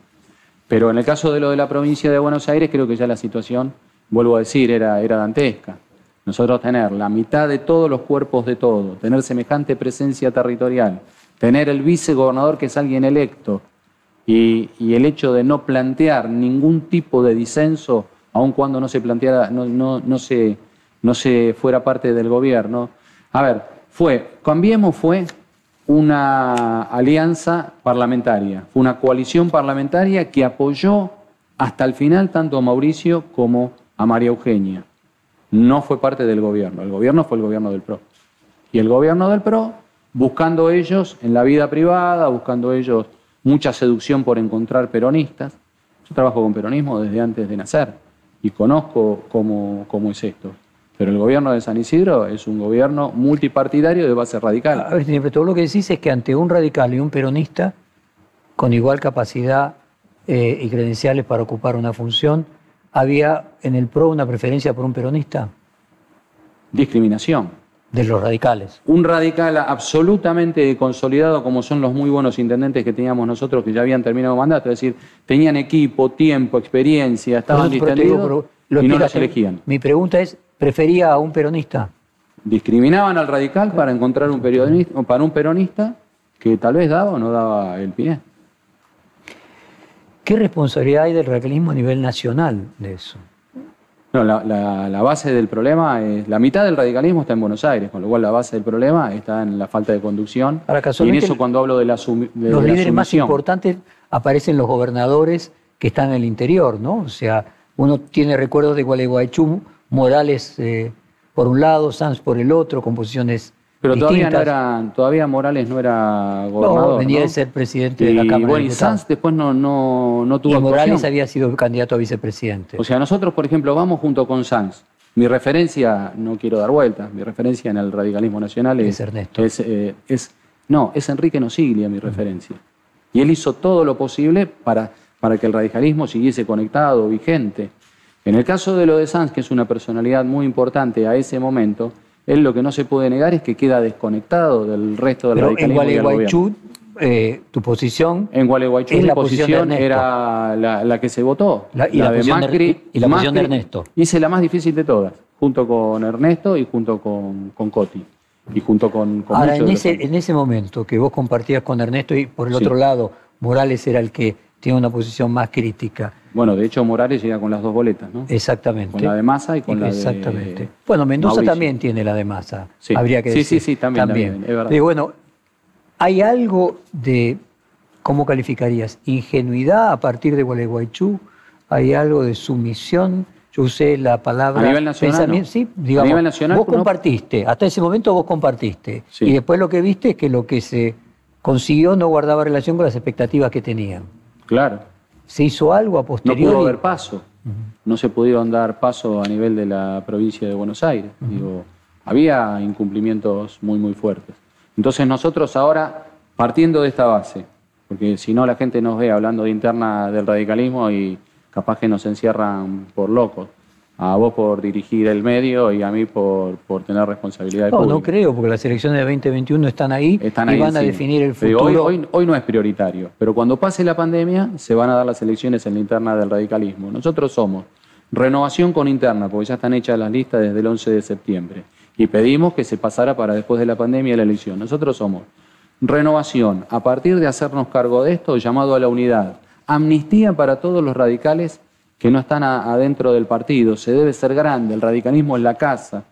Pero en el caso de lo de la provincia de Buenos Aires, creo que ya la situación vuelvo a decir, era, era dantesca. Nosotros tener la mitad de todos los cuerpos de todo, tener semejante presencia territorial, tener el vicegobernador que es alguien electo y, el hecho de no plantear ningún tipo de disenso, aun cuando no se planteara, no, no, no, se, no se fuera parte del gobierno. A ver, fue, Cambiemos fue una alianza parlamentaria, fue una coalición parlamentaria que apoyó hasta el final tanto a Mauricio como a María Eugenia. No fue parte del gobierno, el gobierno fue el gobierno del PRO. Y el gobierno del PRO, buscando ellos en la vida privada, buscando ellos mucha seducción por encontrar peronistas. Yo trabajo con peronismo desde antes de nacer y conozco cómo, cómo es esto. Pero el gobierno de San Isidro es un gobierno multipartidario de base radical. A ver, todo lo que decís es que ante un radical y un peronista, con igual capacidad eh, y credenciales para ocupar una función, ¿había en el PRO una preferencia por un peronista? Discriminación. De los radicales. Un radical absolutamente consolidado, como son los muy buenos intendentes que teníamos nosotros, que ya habían terminado mandato, es decir, tenían equipo, tiempo, experiencia, estaban distendidos y no los elegían. Mi pregunta es, ¿prefería a un peronista? Discriminaban al radical para encontrar un periodista, para un peronista que tal vez daba o no daba el pie. ¿Qué responsabilidad hay del radicalismo a nivel nacional de eso? No, la, base del problema es. La mitad del radicalismo está en Buenos Aires, con lo cual la base del problema está en la falta de conducción. y en eso, cuando hablo de la de Los líderes más importantes aparecen los gobernadores que están en el interior, ¿no? O sea, uno tiene recuerdos de Gualeguaychú, Morales eh, por un lado, Sanz por el otro, composiciones pero todavía no era, todavía Morales no era gobernador. No, venía de ser presidente de la Cámara bueno, Y Sanz después no, no, no tuvo y Morales había sido candidato a vicepresidente. O sea, nosotros, por ejemplo, vamos junto con Sanz. Mi referencia, no quiero dar vueltas, mi referencia en el radicalismo nacional es, es Ernesto. Eh, es, no, es Enrique Nosiglia mi referencia. Y él hizo todo lo posible para, para que el radicalismo siguiese conectado, vigente. En el caso de lo de Sanz, que es una personalidad muy importante a ese momento, él lo que no se puede negar es que queda desconectado del resto del Pero radicalismo en Gualeguaychú, eh, tu posición. En Gualeguaychú, mi posición, era la, que se votó. y la, de Macri. y la posición de Ernesto. Hice la más difícil de todas, junto con Ernesto y junto con, con Coti. Y junto con, Ahora, en ese, en ese momento que vos compartías con Ernesto y por el otro lado Morales era el que tiene una posición más crítica. Bueno, de hecho Morales llega con las dos boletas, ¿no? Exactamente. Con la de Massa y con la de Exactamente. Bueno, Mendoza también tiene la de Massa, sí. habría que decir. Sí, sí, sí, también, también. es verdad. bueno, ¿hay algo de, ¿cómo calificarías? ¿Ingenuidad a partir de Gualeguaychú? ¿Hay algo de sumisión? Yo usé la palabra... A nivel nacional, Sí, digamos, a nivel nacional, vos compartiste, hasta ese momento vos compartiste. Y después lo que viste es que lo que se consiguió no guardaba relación con las expectativas que tenían. Claro. ¿Se hizo algo a posteriori? No pudo haber paso. No se pudieron dar paso a nivel de la provincia de Buenos Aires. Digo, había incumplimientos muy, muy fuertes. Entonces nosotros ahora, partiendo de esta base, porque si no la gente nos ve hablando de interna del radicalismo y capaz que nos encierran por locos a vos por dirigir el medio y a mí por, por tener responsabilidad No, no creo, porque las elecciones de 2021 están ahí y van a definir el futuro. Hoy, hoy, no es prioritario, pero cuando pase la pandemia se van a dar las elecciones en la interna del radicalismo. Nosotros somos renovación con interna, porque ya están hechas las listas desde el 11 de septiembre, y pedimos que se pasara para después de la pandemia la elección. Nosotros somos renovación, a partir de hacernos cargo de esto, llamado a la unidad, amnistía para todos los radicales que no están adentro del partido. Se debe ser grande, el radicalismo es la casa.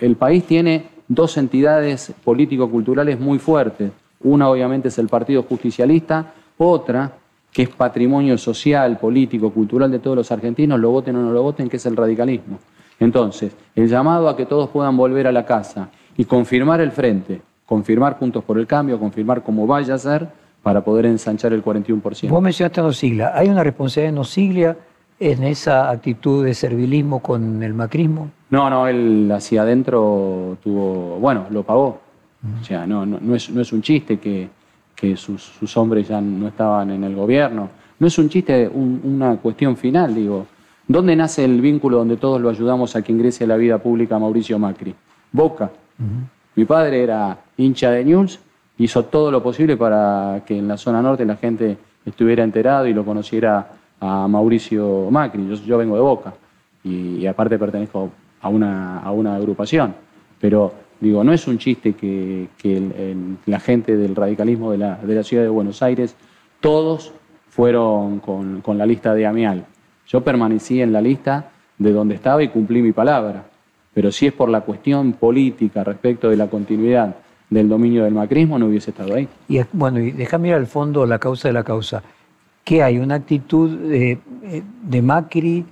El, país tiene dos entidades político-culturales muy fuertes. Una obviamente es el Partido Justicialista, otra que es patrimonio social, político, cultural de todos los argentinos, lo voten o no lo voten, que es el radicalismo. Entonces, el llamado a que todos puedan volver a la casa y confirmar el frente, confirmar Juntos por el Cambio, confirmar cómo vaya a ser, para poder ensanchar el 41%. Vos mencionaste a Nosiglia. ¿Hay una responsabilidad de Nosiglia en esa actitud de servilismo con el macrismo? No, no, él hacia adentro tuvo, bueno, lo pagó. O sea, no, no, es, no es un chiste que, que sus, hombres ya no estaban en el gobierno. No es un chiste, una cuestión final, digo. ¿Dónde nace el vínculo donde todos lo ayudamos a que ingrese a la vida pública Mauricio Macri? Boca. Mi padre era hincha de News, hizo todo lo posible para que en la zona norte la gente estuviera enterado y lo conociera a Mauricio Macri, yo, vengo de Boca. y, aparte pertenezco a una, a una agrupación. Pero digo, no es un chiste que, la gente del radicalismo de la, de la, ciudad de Buenos Aires, todos fueron con, con la lista de Amial. Yo permanecí en la lista de donde estaba y cumplí mi palabra. Pero si es por la cuestión política respecto de la continuidad del dominio del macrismo, no hubiese estado ahí. Y bueno, y déjame ir al fondo la causa de la causa. ¿Qué hay? ¿Una actitud de, de Macri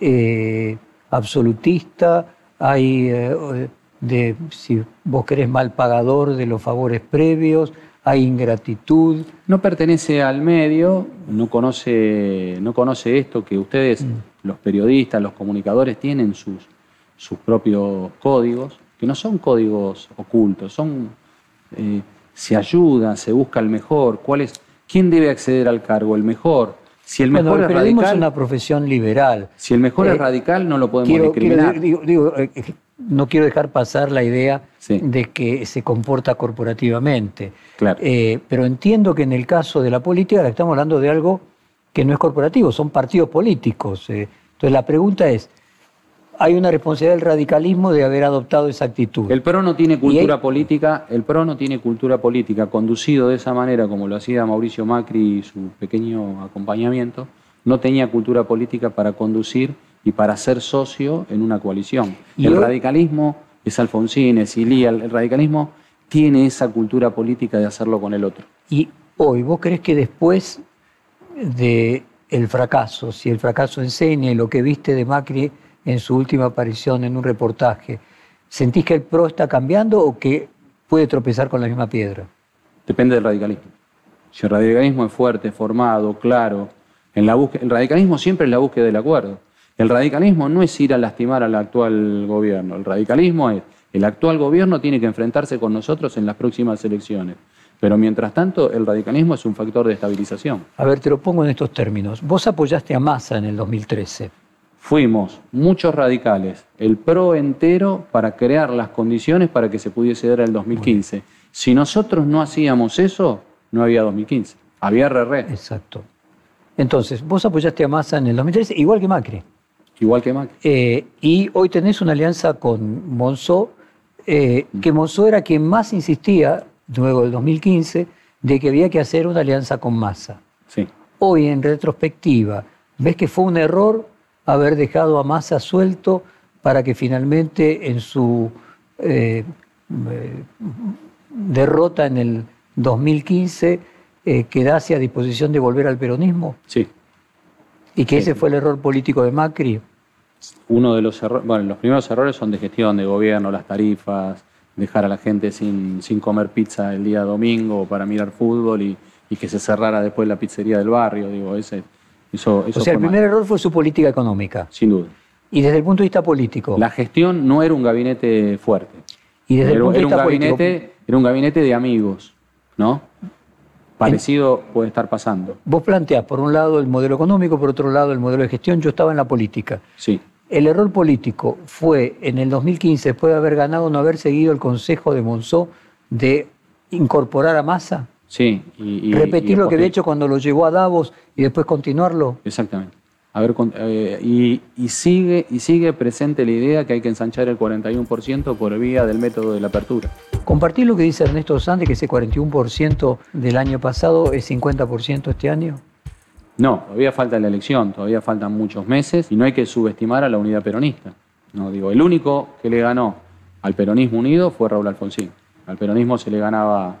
eh, absolutista? ¿Hay eh, de, si vos querés, mal pagador de los favores previos? ¿Hay ingratitud? No pertenece al medio, no conoce, no conoce esto que ustedes, mm. los periodistas, los comunicadores, tienen sus, sus propios códigos, que no son códigos ocultos, son eh, se ayuda, se busca el mejor, cuál es, quién debe acceder al cargo, el mejor. Si el mejor es radical, es una profesión liberal. Si el mejor es eh, radical, no lo podemos discriminar. Eh, no quiero dejar pasar la idea de que se comporta corporativamente. Claro. pero entiendo que en el caso de la política estamos hablando de algo que no es corporativo, son partidos políticos. entonces la pregunta es, hay una responsabilidad del radicalismo de haber adoptado esa actitud. El PRO no tiene cultura política, el PRO no tiene cultura política conducido de esa manera como lo hacía Mauricio Macri y su pequeño acompañamiento, no tenía cultura política para conducir y para ser socio en una coalición. el radicalismo es Alfonsín, es Ilía, el radicalismo tiene esa cultura política de hacerlo con el otro. Y hoy, ¿vos crees que después de el fracaso, si el fracaso enseña lo que viste de Macri en su última aparición en un reportaje. ¿Sentís que el PRO está cambiando o que puede tropezar con la misma piedra? Depende del radicalismo. Si el radicalismo es fuerte, formado, claro, en la el radicalismo siempre es la búsqueda del acuerdo. El radicalismo no es ir a lastimar al actual gobierno. El radicalismo es, el actual gobierno tiene que enfrentarse con nosotros en las próximas elecciones. Pero mientras tanto, el radicalismo es un factor de estabilización. A ver, te lo pongo en estos términos. Vos apoyaste a Massa en el 2013 fuimos muchos radicales, el PRO entero, para crear las condiciones para que se pudiese dar el 2015. Si nosotros no hacíamos eso, no había 2015, había RR. Exacto. Entonces, vos apoyaste a Massa en el 2013, igual que Macri. Igual que Macri. Eh, y hoy tenés una alianza con Monzó, eh, que Monzó era quien más insistía, luego del 2015, de que había que hacer una alianza con Massa. Sí. Hoy, en retrospectiva, ¿ves que fue un error haber dejado a Massa suelto para que finalmente en su eh, derrota en el 2015 eh, quedase a disposición de volver al peronismo? Sí. ¿Y que ese fue el error político de Macri? Uno de los errores, bueno, los primeros errores son de gestión de gobierno, las tarifas, dejar a la gente sin, sin comer pizza el día domingo para mirar fútbol y, y que se cerrara después la pizzería del barrio, digo, ese o sea, el primer error fue su política económica. Sin duda. Y desde el punto de vista político. La gestión no era un gabinete fuerte. Y desde era, el punto de vista un gabinete, Era un gabinete de amigos, ¿no? Parecido puede estar pasando. Vos planteás, por un lado, el modelo económico, por otro lado, el modelo de gestión. Yo estaba en la política. Sí. El error político fue, en el 2015, después de haber ganado, no haber seguido el consejo de Monzó de incorporar a Massa. Sí. Y, Repetir lo que había hecho cuando lo llevó a Davos y después continuarlo. Exactamente. A ver, eh, y, sigue, y sigue presente la idea que hay que ensanchar el 41% por vía del método de la apertura. ¿Compartir lo que dice Ernesto Sánchez, que ese 41% del año pasado es 50% este año? No, todavía falta la elección, todavía faltan muchos meses y no hay que subestimar a la unidad peronista. No, digo, el único que le ganó al peronismo unido fue Raúl Alfonsín. Al peronismo se le ganaba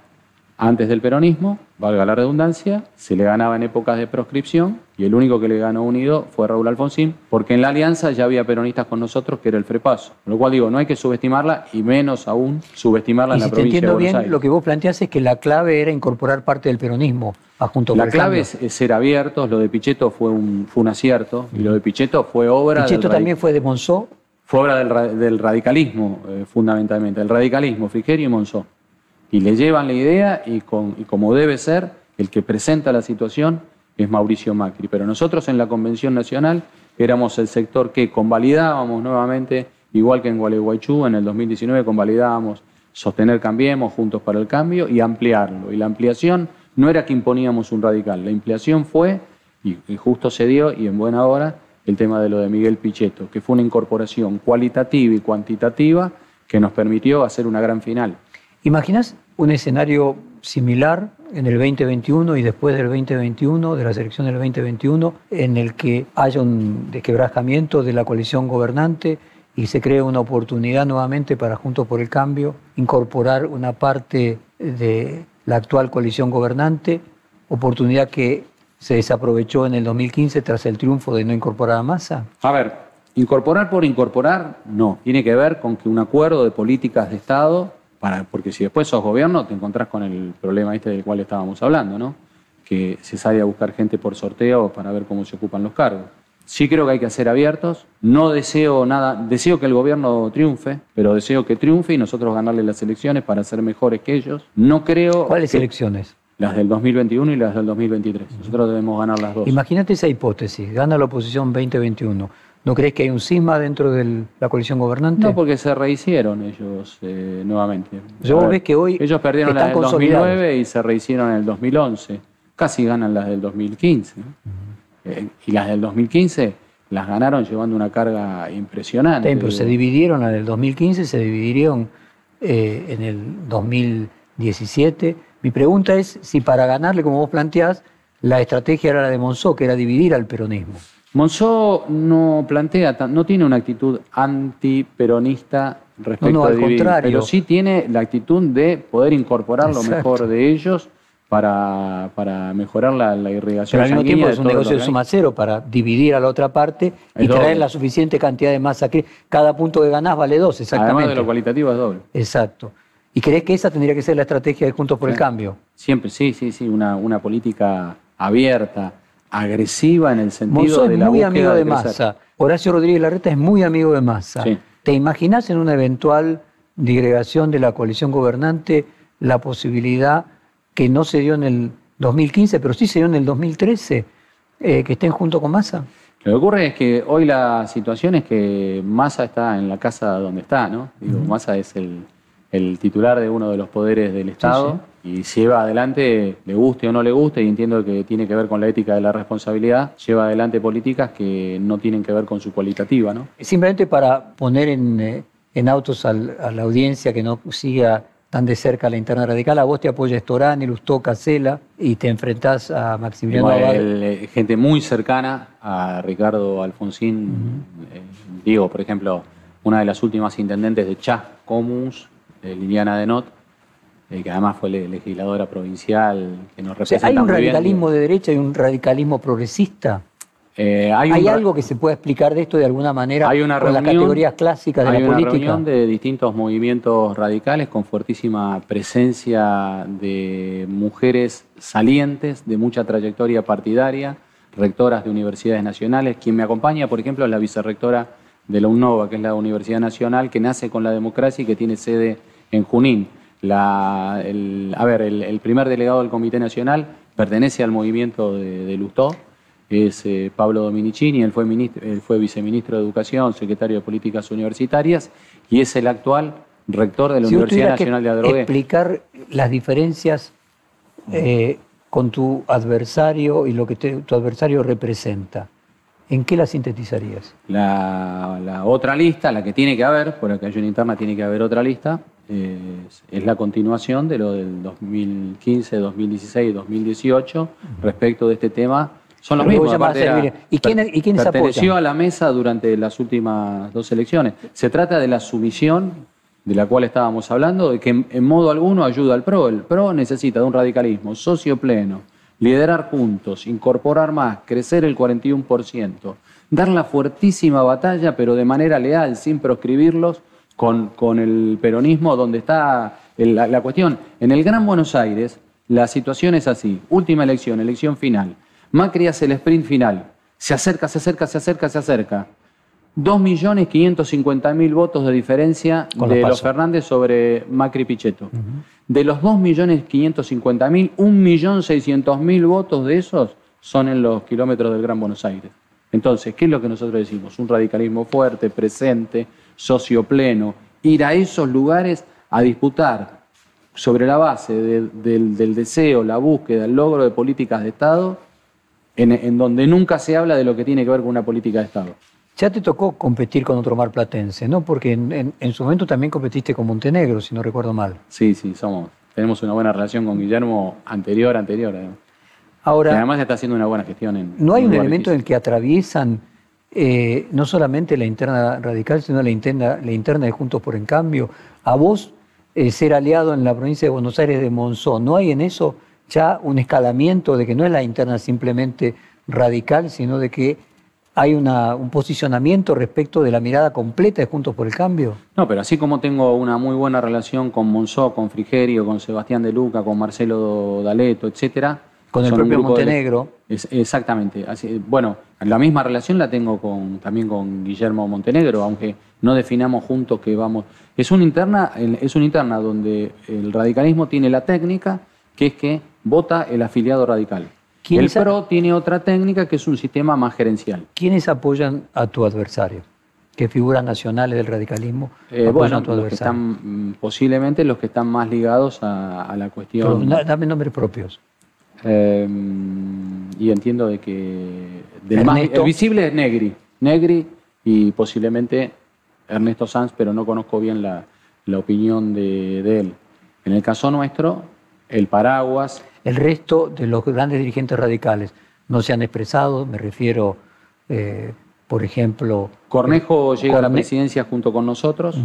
antes del peronismo, valga la redundancia, se le ganaba en épocas de proscripción y el único que le ganó unido fue Raúl Alfonsín, porque en la alianza ya había peronistas con nosotros, que era el Frepaso. Con lo cual digo, no hay que subestimarla y menos aún subestimarla en la provincia de Buenos bien, Lo que vos planteás es que la clave era incorporar parte del peronismo a junto La clave es, ser abiertos, lo de Pichetto fue un, fue un acierto y lo de Pichetto fue obra... ¿Pichetto también fue de Monzó? Fue obra del, radicalismo, eh, fundamentalmente, el radicalismo, Frigerio y Monzó y le llevan la idea y, con, y como debe ser, el que presenta la situación es Mauricio Macri. Pero nosotros en la Convención Nacional éramos el sector que convalidábamos nuevamente, igual que en Gualeguaychú, en el 2019 convalidábamos sostener Cambiemos, Juntos para el Cambio y ampliarlo. Y la ampliación no era que imponíamos un radical, la ampliación fue, y, justo se dio y en buena hora, el tema de lo de Miguel Pichetto, que fue una incorporación cualitativa y cuantitativa que nos permitió hacer una gran final. ¿Imaginas un escenario similar en el 2021 y después del 2021, de la selección del 2021, en el que haya un desquebrajamiento de la coalición gobernante y se cree una oportunidad nuevamente para Juntos por el Cambio incorporar una parte de la actual coalición gobernante, oportunidad que se desaprovechó en el 2015 tras el triunfo de no incorporar a Massa? A ver, incorporar por incorporar, no. Tiene que ver con que un acuerdo de políticas de Estado, para, porque si después sos gobierno te encontrás con el problema este del cual estábamos hablando, ¿no? Que se sale a buscar gente por sorteo para ver cómo se ocupan los cargos. Sí creo que hay que ser abiertos. No deseo nada, deseo que el gobierno triunfe, pero deseo que triunfe y nosotros ganarle las elecciones para ser mejores que ellos. No creo. ¿Cuáles elecciones? Las del 2021 y las del 2023. Nosotros debemos ganar las dos. Imagínate esa hipótesis, gana la oposición 2021. ¿No crees que hay un cisma dentro de la coalición gobernante? No, porque se rehicieron ellos eh, nuevamente. Yo ves que hoy ellos perdieron las del 2009 y se rehicieron en el 2011. Casi ganan las del 2015. Eh, y las del 2015 las ganaron llevando una carga impresionante. pero se dividieron las del 2015, se dividieron eh, en el 2017 mi pregunta es si para ganarle, como vos planteás, la estrategia era la de Monzó, que era dividir al peronismo. Monzó no plantea, no tiene una actitud antiperonista respecto al dividir, contrario. pero sí tiene la actitud de poder incorporar lo mejor de ellos para, para mejorar la, irrigación. Pero al mismo tiempo es un negocio de suma cero para dividir a la otra parte y traer la suficiente cantidad de masa. que Cada punto que ganás vale dos, exactamente. Además de lo cualitativo es doble. Exacto. ¿Y crees que esa tendría que ser la estrategia de Juntos por el Cambio? Siempre, sí, sí, sí, una, una política abierta, agresiva en el sentido de la es muy amigo de, de Massa. Horacio Rodríguez Larreta es muy amigo de Massa. ¿Te imaginas en una eventual digregación de la coalición gobernante la posibilidad que no se dio en el 2015, pero sí se dio en el 2013, eh, que estén junto con Massa? Lo que ocurre es que hoy la situación es que Massa está en la casa donde está, ¿no? Digo, Massa es el, el titular de uno de los poderes del Estado y lleva adelante, le guste o no le guste, y entiendo que tiene que ver con la ética de la responsabilidad, lleva adelante políticas que no tienen que ver con su cualitativa. ¿no? Simplemente para poner en, eh, autos a la audiencia que no siga tan de cerca la interna radical, a vos te apoya Estorani, Lustó, Casela y te enfrentás a Maximiliano Abad. Eh, gente muy cercana a Ricardo Alfonsín, eh, digo, por ejemplo, una de las últimas intendentes de Chas Comus, Liliana Denot, eh, que además fue legisladora provincial, que nos representa. ¿Hay un radicalismo de derecha y un radicalismo progresista? Eh, hay, algo que se pueda explicar de esto de alguna manera hay una con las categorías clásicas de la política? Hay una reunión de distintos movimientos radicales con fuertísima presencia de mujeres salientes, de mucha trayectoria partidaria, rectoras de universidades nacionales. Quien me acompaña, por ejemplo, es la vicerrectora de la UNOVA, que es la Universidad Nacional, que nace con la democracia y que tiene sede en Junín. El, a ver, el, primer delegado del Comité Nacional pertenece al movimiento de, Lustó, es eh, Pablo Dominicini, él fue, ministro, él fue viceministro de Educación, secretario de Políticas Universitarias y es el actual rector de la Universidad Nacional de Adrogué. explicar las diferencias eh, con tu adversario y lo que tu adversario representa. ¿En qué la sintetizarías? La, otra lista, la que tiene que haber, por acá hay una interna, tiene que haber otra lista, es, la continuación de lo del 2015, 2016, 2018 respecto de este tema. Son los mismos. ¿Y, quién, ¿Y perteneció a la mesa durante las últimas dos elecciones. Se trata de la sumisión de la cual estábamos hablando, de que en modo alguno ayuda al PRO. El PRO necesita de un radicalismo socio pleno, liderar juntos, incorporar más, crecer el 41%, dar la fuertísima batalla, pero de manera leal, sin proscribirlos, con, con el peronismo, donde está la, la cuestión. En el Gran Buenos Aires, la situación es así. Última elección, elección final. Macri hace el sprint final. Se acerca, se acerca, se acerca, se acerca. 2.550.000 votos de diferencia de los Fernández sobre Macri Pichetto. De los 2.550.000, 1.600.000 votos de esos son en los kilómetros del Gran Buenos Aires. Entonces, ¿qué es lo que nosotros decimos? Un radicalismo fuerte, presente, socio pleno, ir a esos lugares a disputar sobre la base del deseo, la búsqueda, el logro de políticas de Estado en, donde nunca se habla de lo que tiene que ver con una política de Estado. Ya te tocó competir con otro marplatense, ¿no? Porque en, su momento también competiste con Montenegro, si no recuerdo mal. Sí, sí, somos, tenemos una buena relación con Guillermo anterior, anterior. Ahora, además está haciendo una buena gestión en. ¿No hay un elemento en el que atraviesan eh, no solamente la interna radical, sino la interna, de Juntos por el Cambio? A vos eh, ser aliado en la provincia de Buenos Aires de Monzón, ¿no hay en eso ya un escalamiento de que no es la interna simplemente radical, sino de que hay un posicionamiento respecto de la mirada completa de Juntos por el Cambio. No, pero así como tengo una muy buena relación con Monzó, con Frigerio, con Sebastián de Luca, con Marcelo D'Aleto, etcétera. Con el propio Montenegro. exactamente. Así, bueno, la misma relación la tengo con, también con Guillermo Montenegro, aunque no definamos juntos que vamos. Es una interna, es una interna donde el radicalismo tiene la técnica, que es que vota el afiliado radical. El PRO tiene otra técnica que es un sistema más gerencial. ¿Quiénes apoyan a tu adversario? ¿Qué figuras nacionales del radicalismo eh, bueno, a tu adversario? están, mm, posiblemente los que están más ligados a, la cuestión. dame nombres propios. Em, y entiendo de que el visible es Negri, Negri y posiblemente Ernesto Sanz, pero no conozco bien la, opinión de, de, él. En el caso nuestro, el paraguas, el resto de los grandes dirigentes radicales no se han expresado, me refiero, eh, por ejemplo... Cornejo llega a la presidencia junto con nosotros,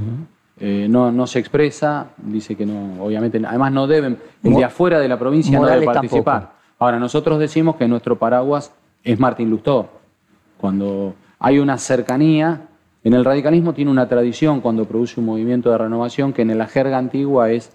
eh, no, no se expresa, dice que no, obviamente, además no deben, el de afuera de la provincia no debe participar. Ahora, nosotros decimos que nuestro paraguas es Martín Lustó. Cuando hay una cercanía, en el radicalismo tiene una tradición cuando produce un movimiento de renovación que en la jerga antigua es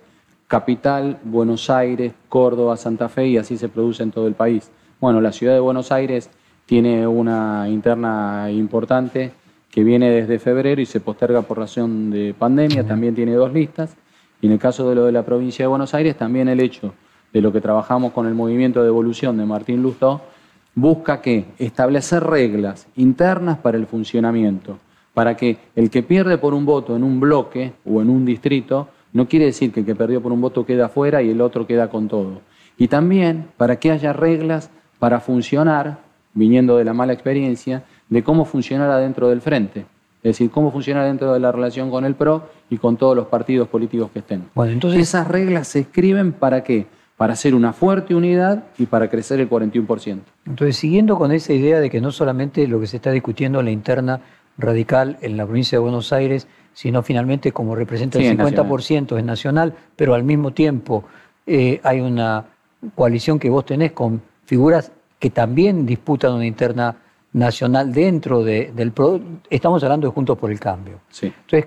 Capital, Buenos Aires, Córdoba, Santa Fe y así se produce en todo el país. Bueno, la ciudad de Buenos Aires tiene una interna importante que viene desde febrero y se posterga por razón de pandemia, también tiene dos listas. Y en el caso de lo de la provincia de Buenos Aires, también el hecho de lo que trabajamos con el movimiento de evolución de Martín Lustó, busca que establecer reglas internas para el funcionamiento, para que el que pierde por un voto en un bloque o en un distrito no quiere decir que el que perdió por un voto queda afuera y el otro queda con todo. Y también para que haya reglas para funcionar, viniendo de la mala experiencia, de cómo funcionar adentro del frente. Es decir, cómo funciona dentro de la relación con el PRO y con todos los partidos políticos que estén. Bueno, entonces esas reglas se escriben para qué? Para hacer una fuerte unidad y para crecer el 41%. Entonces, siguiendo con esa idea de que no solamente lo que se está discutiendo en la interna radical en la provincia de Buenos Aires sino finalmente como representa el 50% es nacional, pero al mismo tiempo eh, hay una coalición que vos tenés con figuras que también disputan una interna nacional dentro del PRO. Estamos hablando de Juntos por el Cambio. Entonces,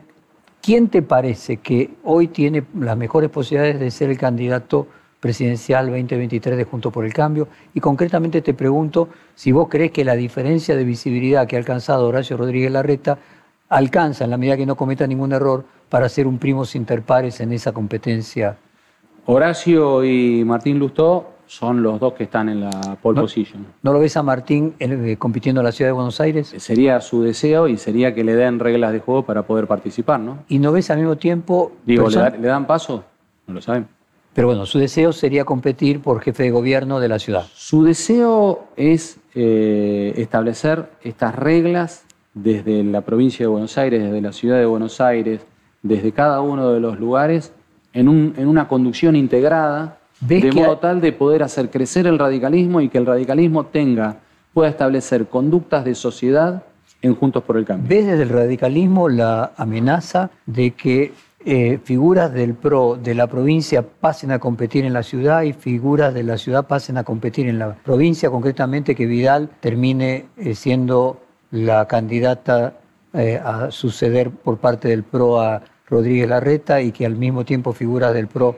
¿quién te parece que hoy tiene las mejores posibilidades de ser el candidato presidencial 2023 de Juntos por el Cambio? Y concretamente te pregunto si vos crees que la diferencia de visibilidad que ha alcanzado Horacio Rodríguez Larreta alcanza, en la medida que no cometa ningún error, para ser un primos interpares en esa competencia. Horacio y Martín Lustó son los dos que están en la pole position. ¿No lo ves a Martín eh, compitiendo en la ciudad de Buenos Aires? Sería su deseo y sería que le den reglas de juego para poder participar, ¿no? ¿Y no ves al mismo tiempo... Digo, ¿le, dan paso? No lo saben. Pero bueno, su deseo sería competir por jefe de gobierno de la ciudad. Su deseo es eh, establecer estas reglas desde la provincia de Buenos Aires, desde la ciudad de Buenos Aires, desde cada uno de los lugares, en, una conducción integrada, de modo tal de poder hacer crecer el radicalismo y que el radicalismo tenga, pueda establecer conductas de sociedad en Juntos por el Cambio. ¿Ves desde el radicalismo la amenaza de que eh, figuras del PRO de la provincia pasen a competir en la ciudad y figuras de la ciudad pasen a competir en la provincia, concretamente que Vidal termine eh, siendo la candidata eh, a suceder por parte del PRO a Rodríguez Larreta y que al mismo tiempo figuras del PRO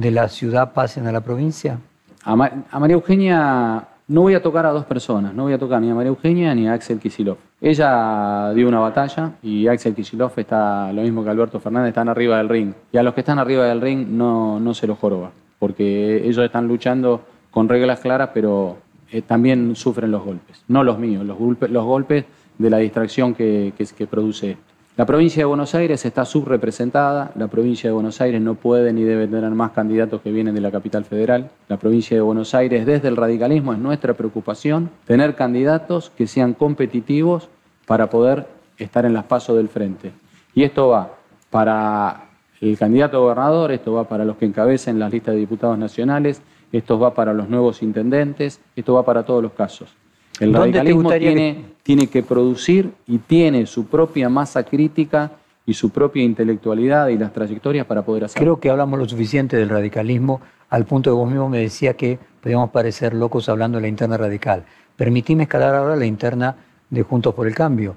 de la ciudad pasen a la provincia? A, María Eugenia no voy a tocar a dos personas, no voy a tocar ni a María Eugenia ni a Axel Kisilov. Ella dio una batalla y Axel Kisilov está, lo mismo que Alberto Fernández, están arriba del ring. Y a los que están arriba del ring no, no se los joroba, porque ellos están luchando con reglas claras, pero eh, también sufren los golpes. No los míos, los, golpes, los golpes de la distracción que, que, produce esto. La provincia de Buenos Aires está subrepresentada, la provincia de Buenos Aires no puede ni debe tener más candidatos que vienen de la capital federal. La provincia de Buenos Aires, desde el radicalismo, es nuestra preocupación tener candidatos que sean competitivos para poder estar en las pasos del frente. Y esto va para el candidato gobernador, esto va para los que encabecen las listas de diputados nacionales, esto va para los nuevos intendentes, esto va para todos los casos. El radicalismo tiene, tiene que producir y tiene su propia masa crítica y su propia intelectualidad y las trayectorias para poder hacerlo. Creo que hablamos lo suficiente del radicalismo al punto de vos mismo me decía que podíamos parecer locos hablando de la interna radical. Permitime escalar ahora la interna de Juntos por el Cambio.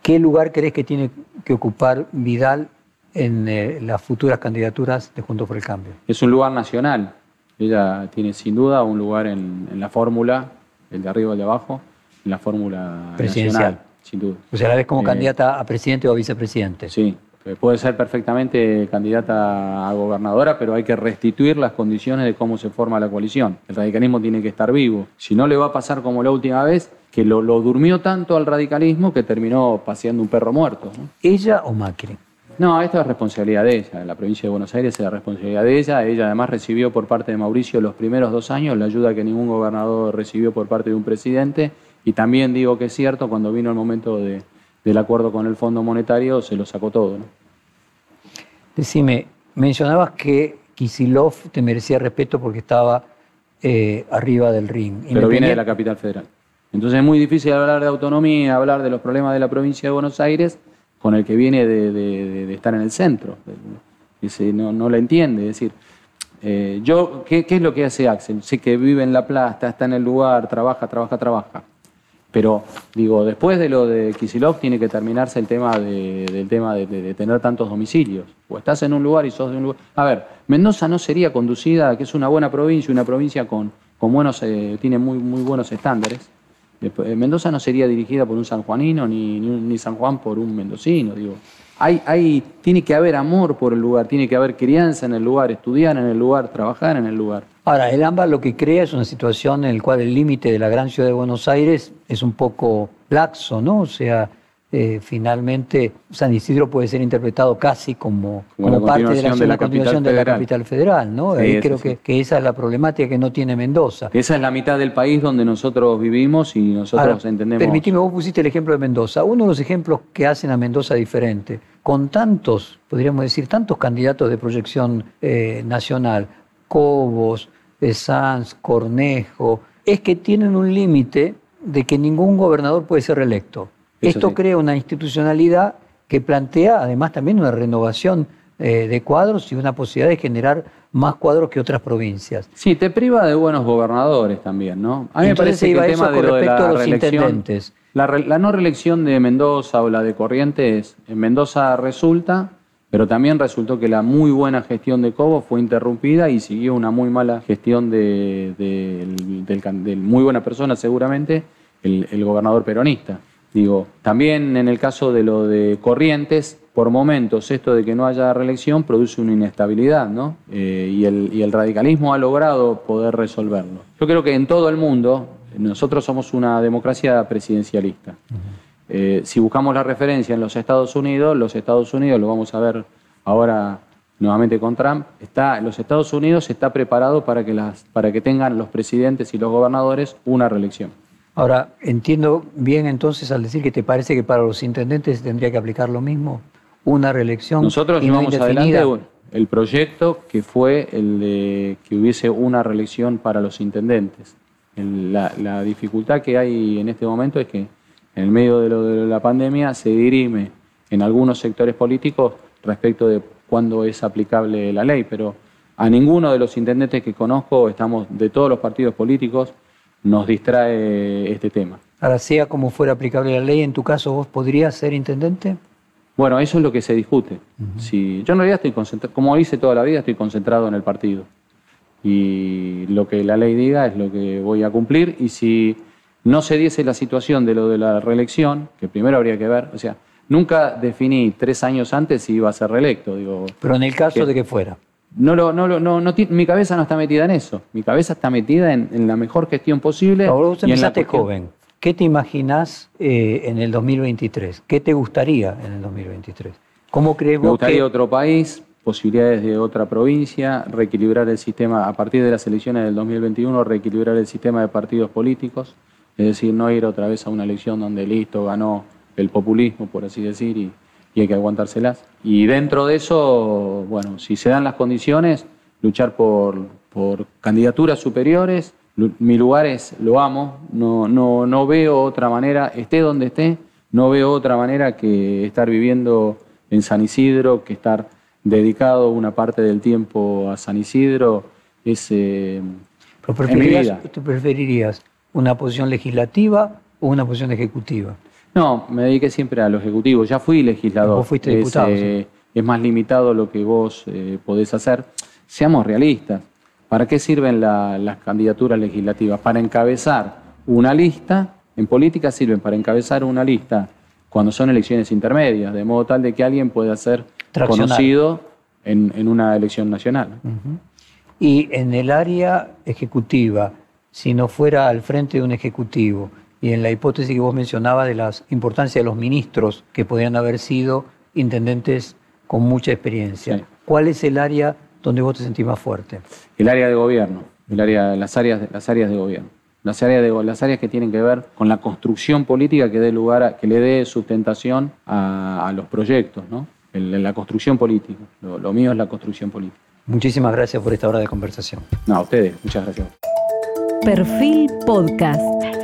¿Qué lugar crees que tiene que ocupar Vidal en eh, las futuras candidaturas de Juntos por el Cambio? Es un lugar nacional. Ella tiene sin duda un lugar en, en la fórmula el de arriba y el de abajo, en la fórmula presidencial, sin duda. O sea, la ves como eh, candidata a presidente o a vicepresidente. Sí, eh, puede ser perfectamente candidata a gobernadora, pero hay que restituir las condiciones de cómo se forma la coalición. El radicalismo tiene que estar vivo. Si no, le va a pasar como la última vez, que lo, durmió tanto al radicalismo que terminó paseando un perro muerto. ¿Ella o Macri? No, esta es responsabilidad de ella. En la provincia de Buenos Aires es la responsabilidad de ella. Ella además recibió por parte de Mauricio los primeros dos años la ayuda que ningún gobernador recibió por parte de un presidente. Y también digo que es cierto, cuando vino el momento del acuerdo con el Fondo Monetario, se lo sacó todo. ¿no? Decime, mencionabas que Kisilov te merecía respeto porque estaba eh, arriba del ring. Pero viene de la capital federal. Entonces es muy difícil hablar de autonomía, hablar de los problemas de la provincia de Buenos Aires con el que viene de, estar en el centro. Dice, no, no la entiende. Es decir, eh, yo, ¿qué, es lo que hace Axel? Sé que vive en La Plata, está en el lugar, trabaja, trabaja, trabaja. Pero, digo, después de lo de Kisilov tiene que terminarse el tema del tema de, tener tantos domicilios. O estás en un lugar y sos de un lugar. A ver, Mendoza no sería conducida, que es una buena provincia, una provincia con, con buenos, eh, tiene muy, muy buenos estándares eh, Mendoza no sería dirigida por un sanjuanino ni, ni, San Juan por un mendocino. Digo. Hay, hay, tiene que haber amor por el lugar, tiene que haber crianza en el lugar, estudiar en el lugar, trabajar en el lugar. Ahora, el AMBA lo que crea es una situación en la cual el límite de la gran ciudad de Buenos Aires es un poco laxo, ¿no? O sea, eh, finalmente San Isidro puede ser interpretado casi como, parte de la, continuación de la capital federal, ¿no? creo Que, esa es la problemática que no tiene Mendoza. Esa es la mitad del país donde nosotros vivimos y nosotros entendemos. Permitime, vos pusiste el ejemplo de Mendoza. Uno de los ejemplos que hacen a Mendoza diferente, con tantos, podríamos decir, tantos candidatos de proyección eh, nacional, Cobos, Sanz, Cornejo, es que tienen un límite de que ningún gobernador puede ser reelecto. Esto crea una institucionalidad que plantea además también una renovación eh, de cuadros y una posibilidad de generar más cuadros que otras provincias. Sí, te priva de buenos gobernadores también, ¿no? A mí me parece que el tema de, lo de la los intendentes. La, la, no reelección de Mendoza o la de Corrientes, en Mendoza resulta, pero también resultó que la muy buena gestión de Cobo fue interrumpida y siguió una muy mala gestión de, del, muy buena persona seguramente, el gobernador peronista. Digo, también en el caso de lo de Corrientes, por momentos esto de que no haya reelección produce una inestabilidad, ¿no? Eh, y, el, radicalismo ha logrado poder resolverlo. Yo creo que en todo el mundo, nosotros somos una democracia presidencialista. Eh, si buscamos la referencia en los Estados Unidos, los Estados Unidos, lo vamos a ver ahora nuevamente con Trump, está, los Estados Unidos está preparado para que, las, para que tengan los presidentes y los gobernadores una reelección. Ahora, entiendo bien entonces al decir que te parece que para los intendentes tendría que aplicar lo mismo, una reelección. Nosotros llevamos adelante el proyecto que fue el de que hubiese una reelección para los intendentes. La, dificultad que hay en este momento es que en el medio de, lo de la pandemia se dirime en algunos sectores políticos respecto de cuándo es aplicable la ley, pero a ninguno de los intendentes que conozco, estamos de todos los partidos políticos, nos distrae este tema. Ahora, sea como fuera aplicable la ley, en tu caso, ¿vos podrías ser intendente? Bueno, eso es lo que se discute. si, yo en realidad estoy concentrado, como hice toda la vida, estoy concentrado en el partido. Y lo que la ley diga es lo que voy a cumplir. Y si no se diese la situación de lo de la reelección, que primero habría que ver, o sea, nunca definí tres años antes si iba a ser reelecto. Digo, Pero en el caso de que fuera. No lo, no, no, no, mi cabeza no está metida en eso. Mi cabeza está metida en, la mejor gestión posible. Ahora vos empezaste joven. ¿qué te imaginás eh, en el 2023? ¿Qué te gustaría en el 2023? ¿Cómo crees Me vos gustaría que- otro país, posibilidades de otra provincia, reequilibrar el sistema, a partir de las elecciones del 2021, reequilibrar el sistema de partidos políticos, es decir, no ir otra vez a una elección donde listo, ganó el populismo, por así decir, y, y hay que aguantárselas. Y dentro de eso, bueno, si se dan las condiciones, luchar por, por candidaturas superiores. Mi lugar es, lo amo, no, no, no veo otra manera, esté donde esté, no veo otra manera que estar viviendo en San Isidro, que estar dedicado una parte del tiempo a San Isidro. Es, eh, pero en mi preferirías, vida. ¿tú preferirías una posición legislativa o una posición ejecutiva? No, me dediqué siempre a lo ejecutivo. Ya fui legislador. Vos fuiste Es, diputado, eh, es más limitado lo que vos eh, podés hacer. Seamos realistas. ¿Para qué sirven la- las candidaturas legislativas? Para encabezar una lista. En política sirven para encabezar una lista cuando son elecciones intermedias, de modo tal de que alguien pueda ser conocido en, en una elección nacional. Y en el área ejecutiva, si no fuera al frente de un ejecutivo, y en la hipótesis que vos mencionabas de la importancia de los ministros que podían haber sido intendentes con mucha experiencia, Sí. ¿cuál es el área donde vos te sentís más fuerte? El área de gobierno, el área, las, áreas, las áreas de gobierno. Las áreas, de, las áreas que tienen que ver con la construcción política que dé lugar a- que le dé sustentación a, a los proyectos, ¿no? El- la construcción política. Lo, lo mío es la construcción política. Muchísimas gracias por esta hora de conversación. No, a ustedes, muchas gracias. Perfil Podcast.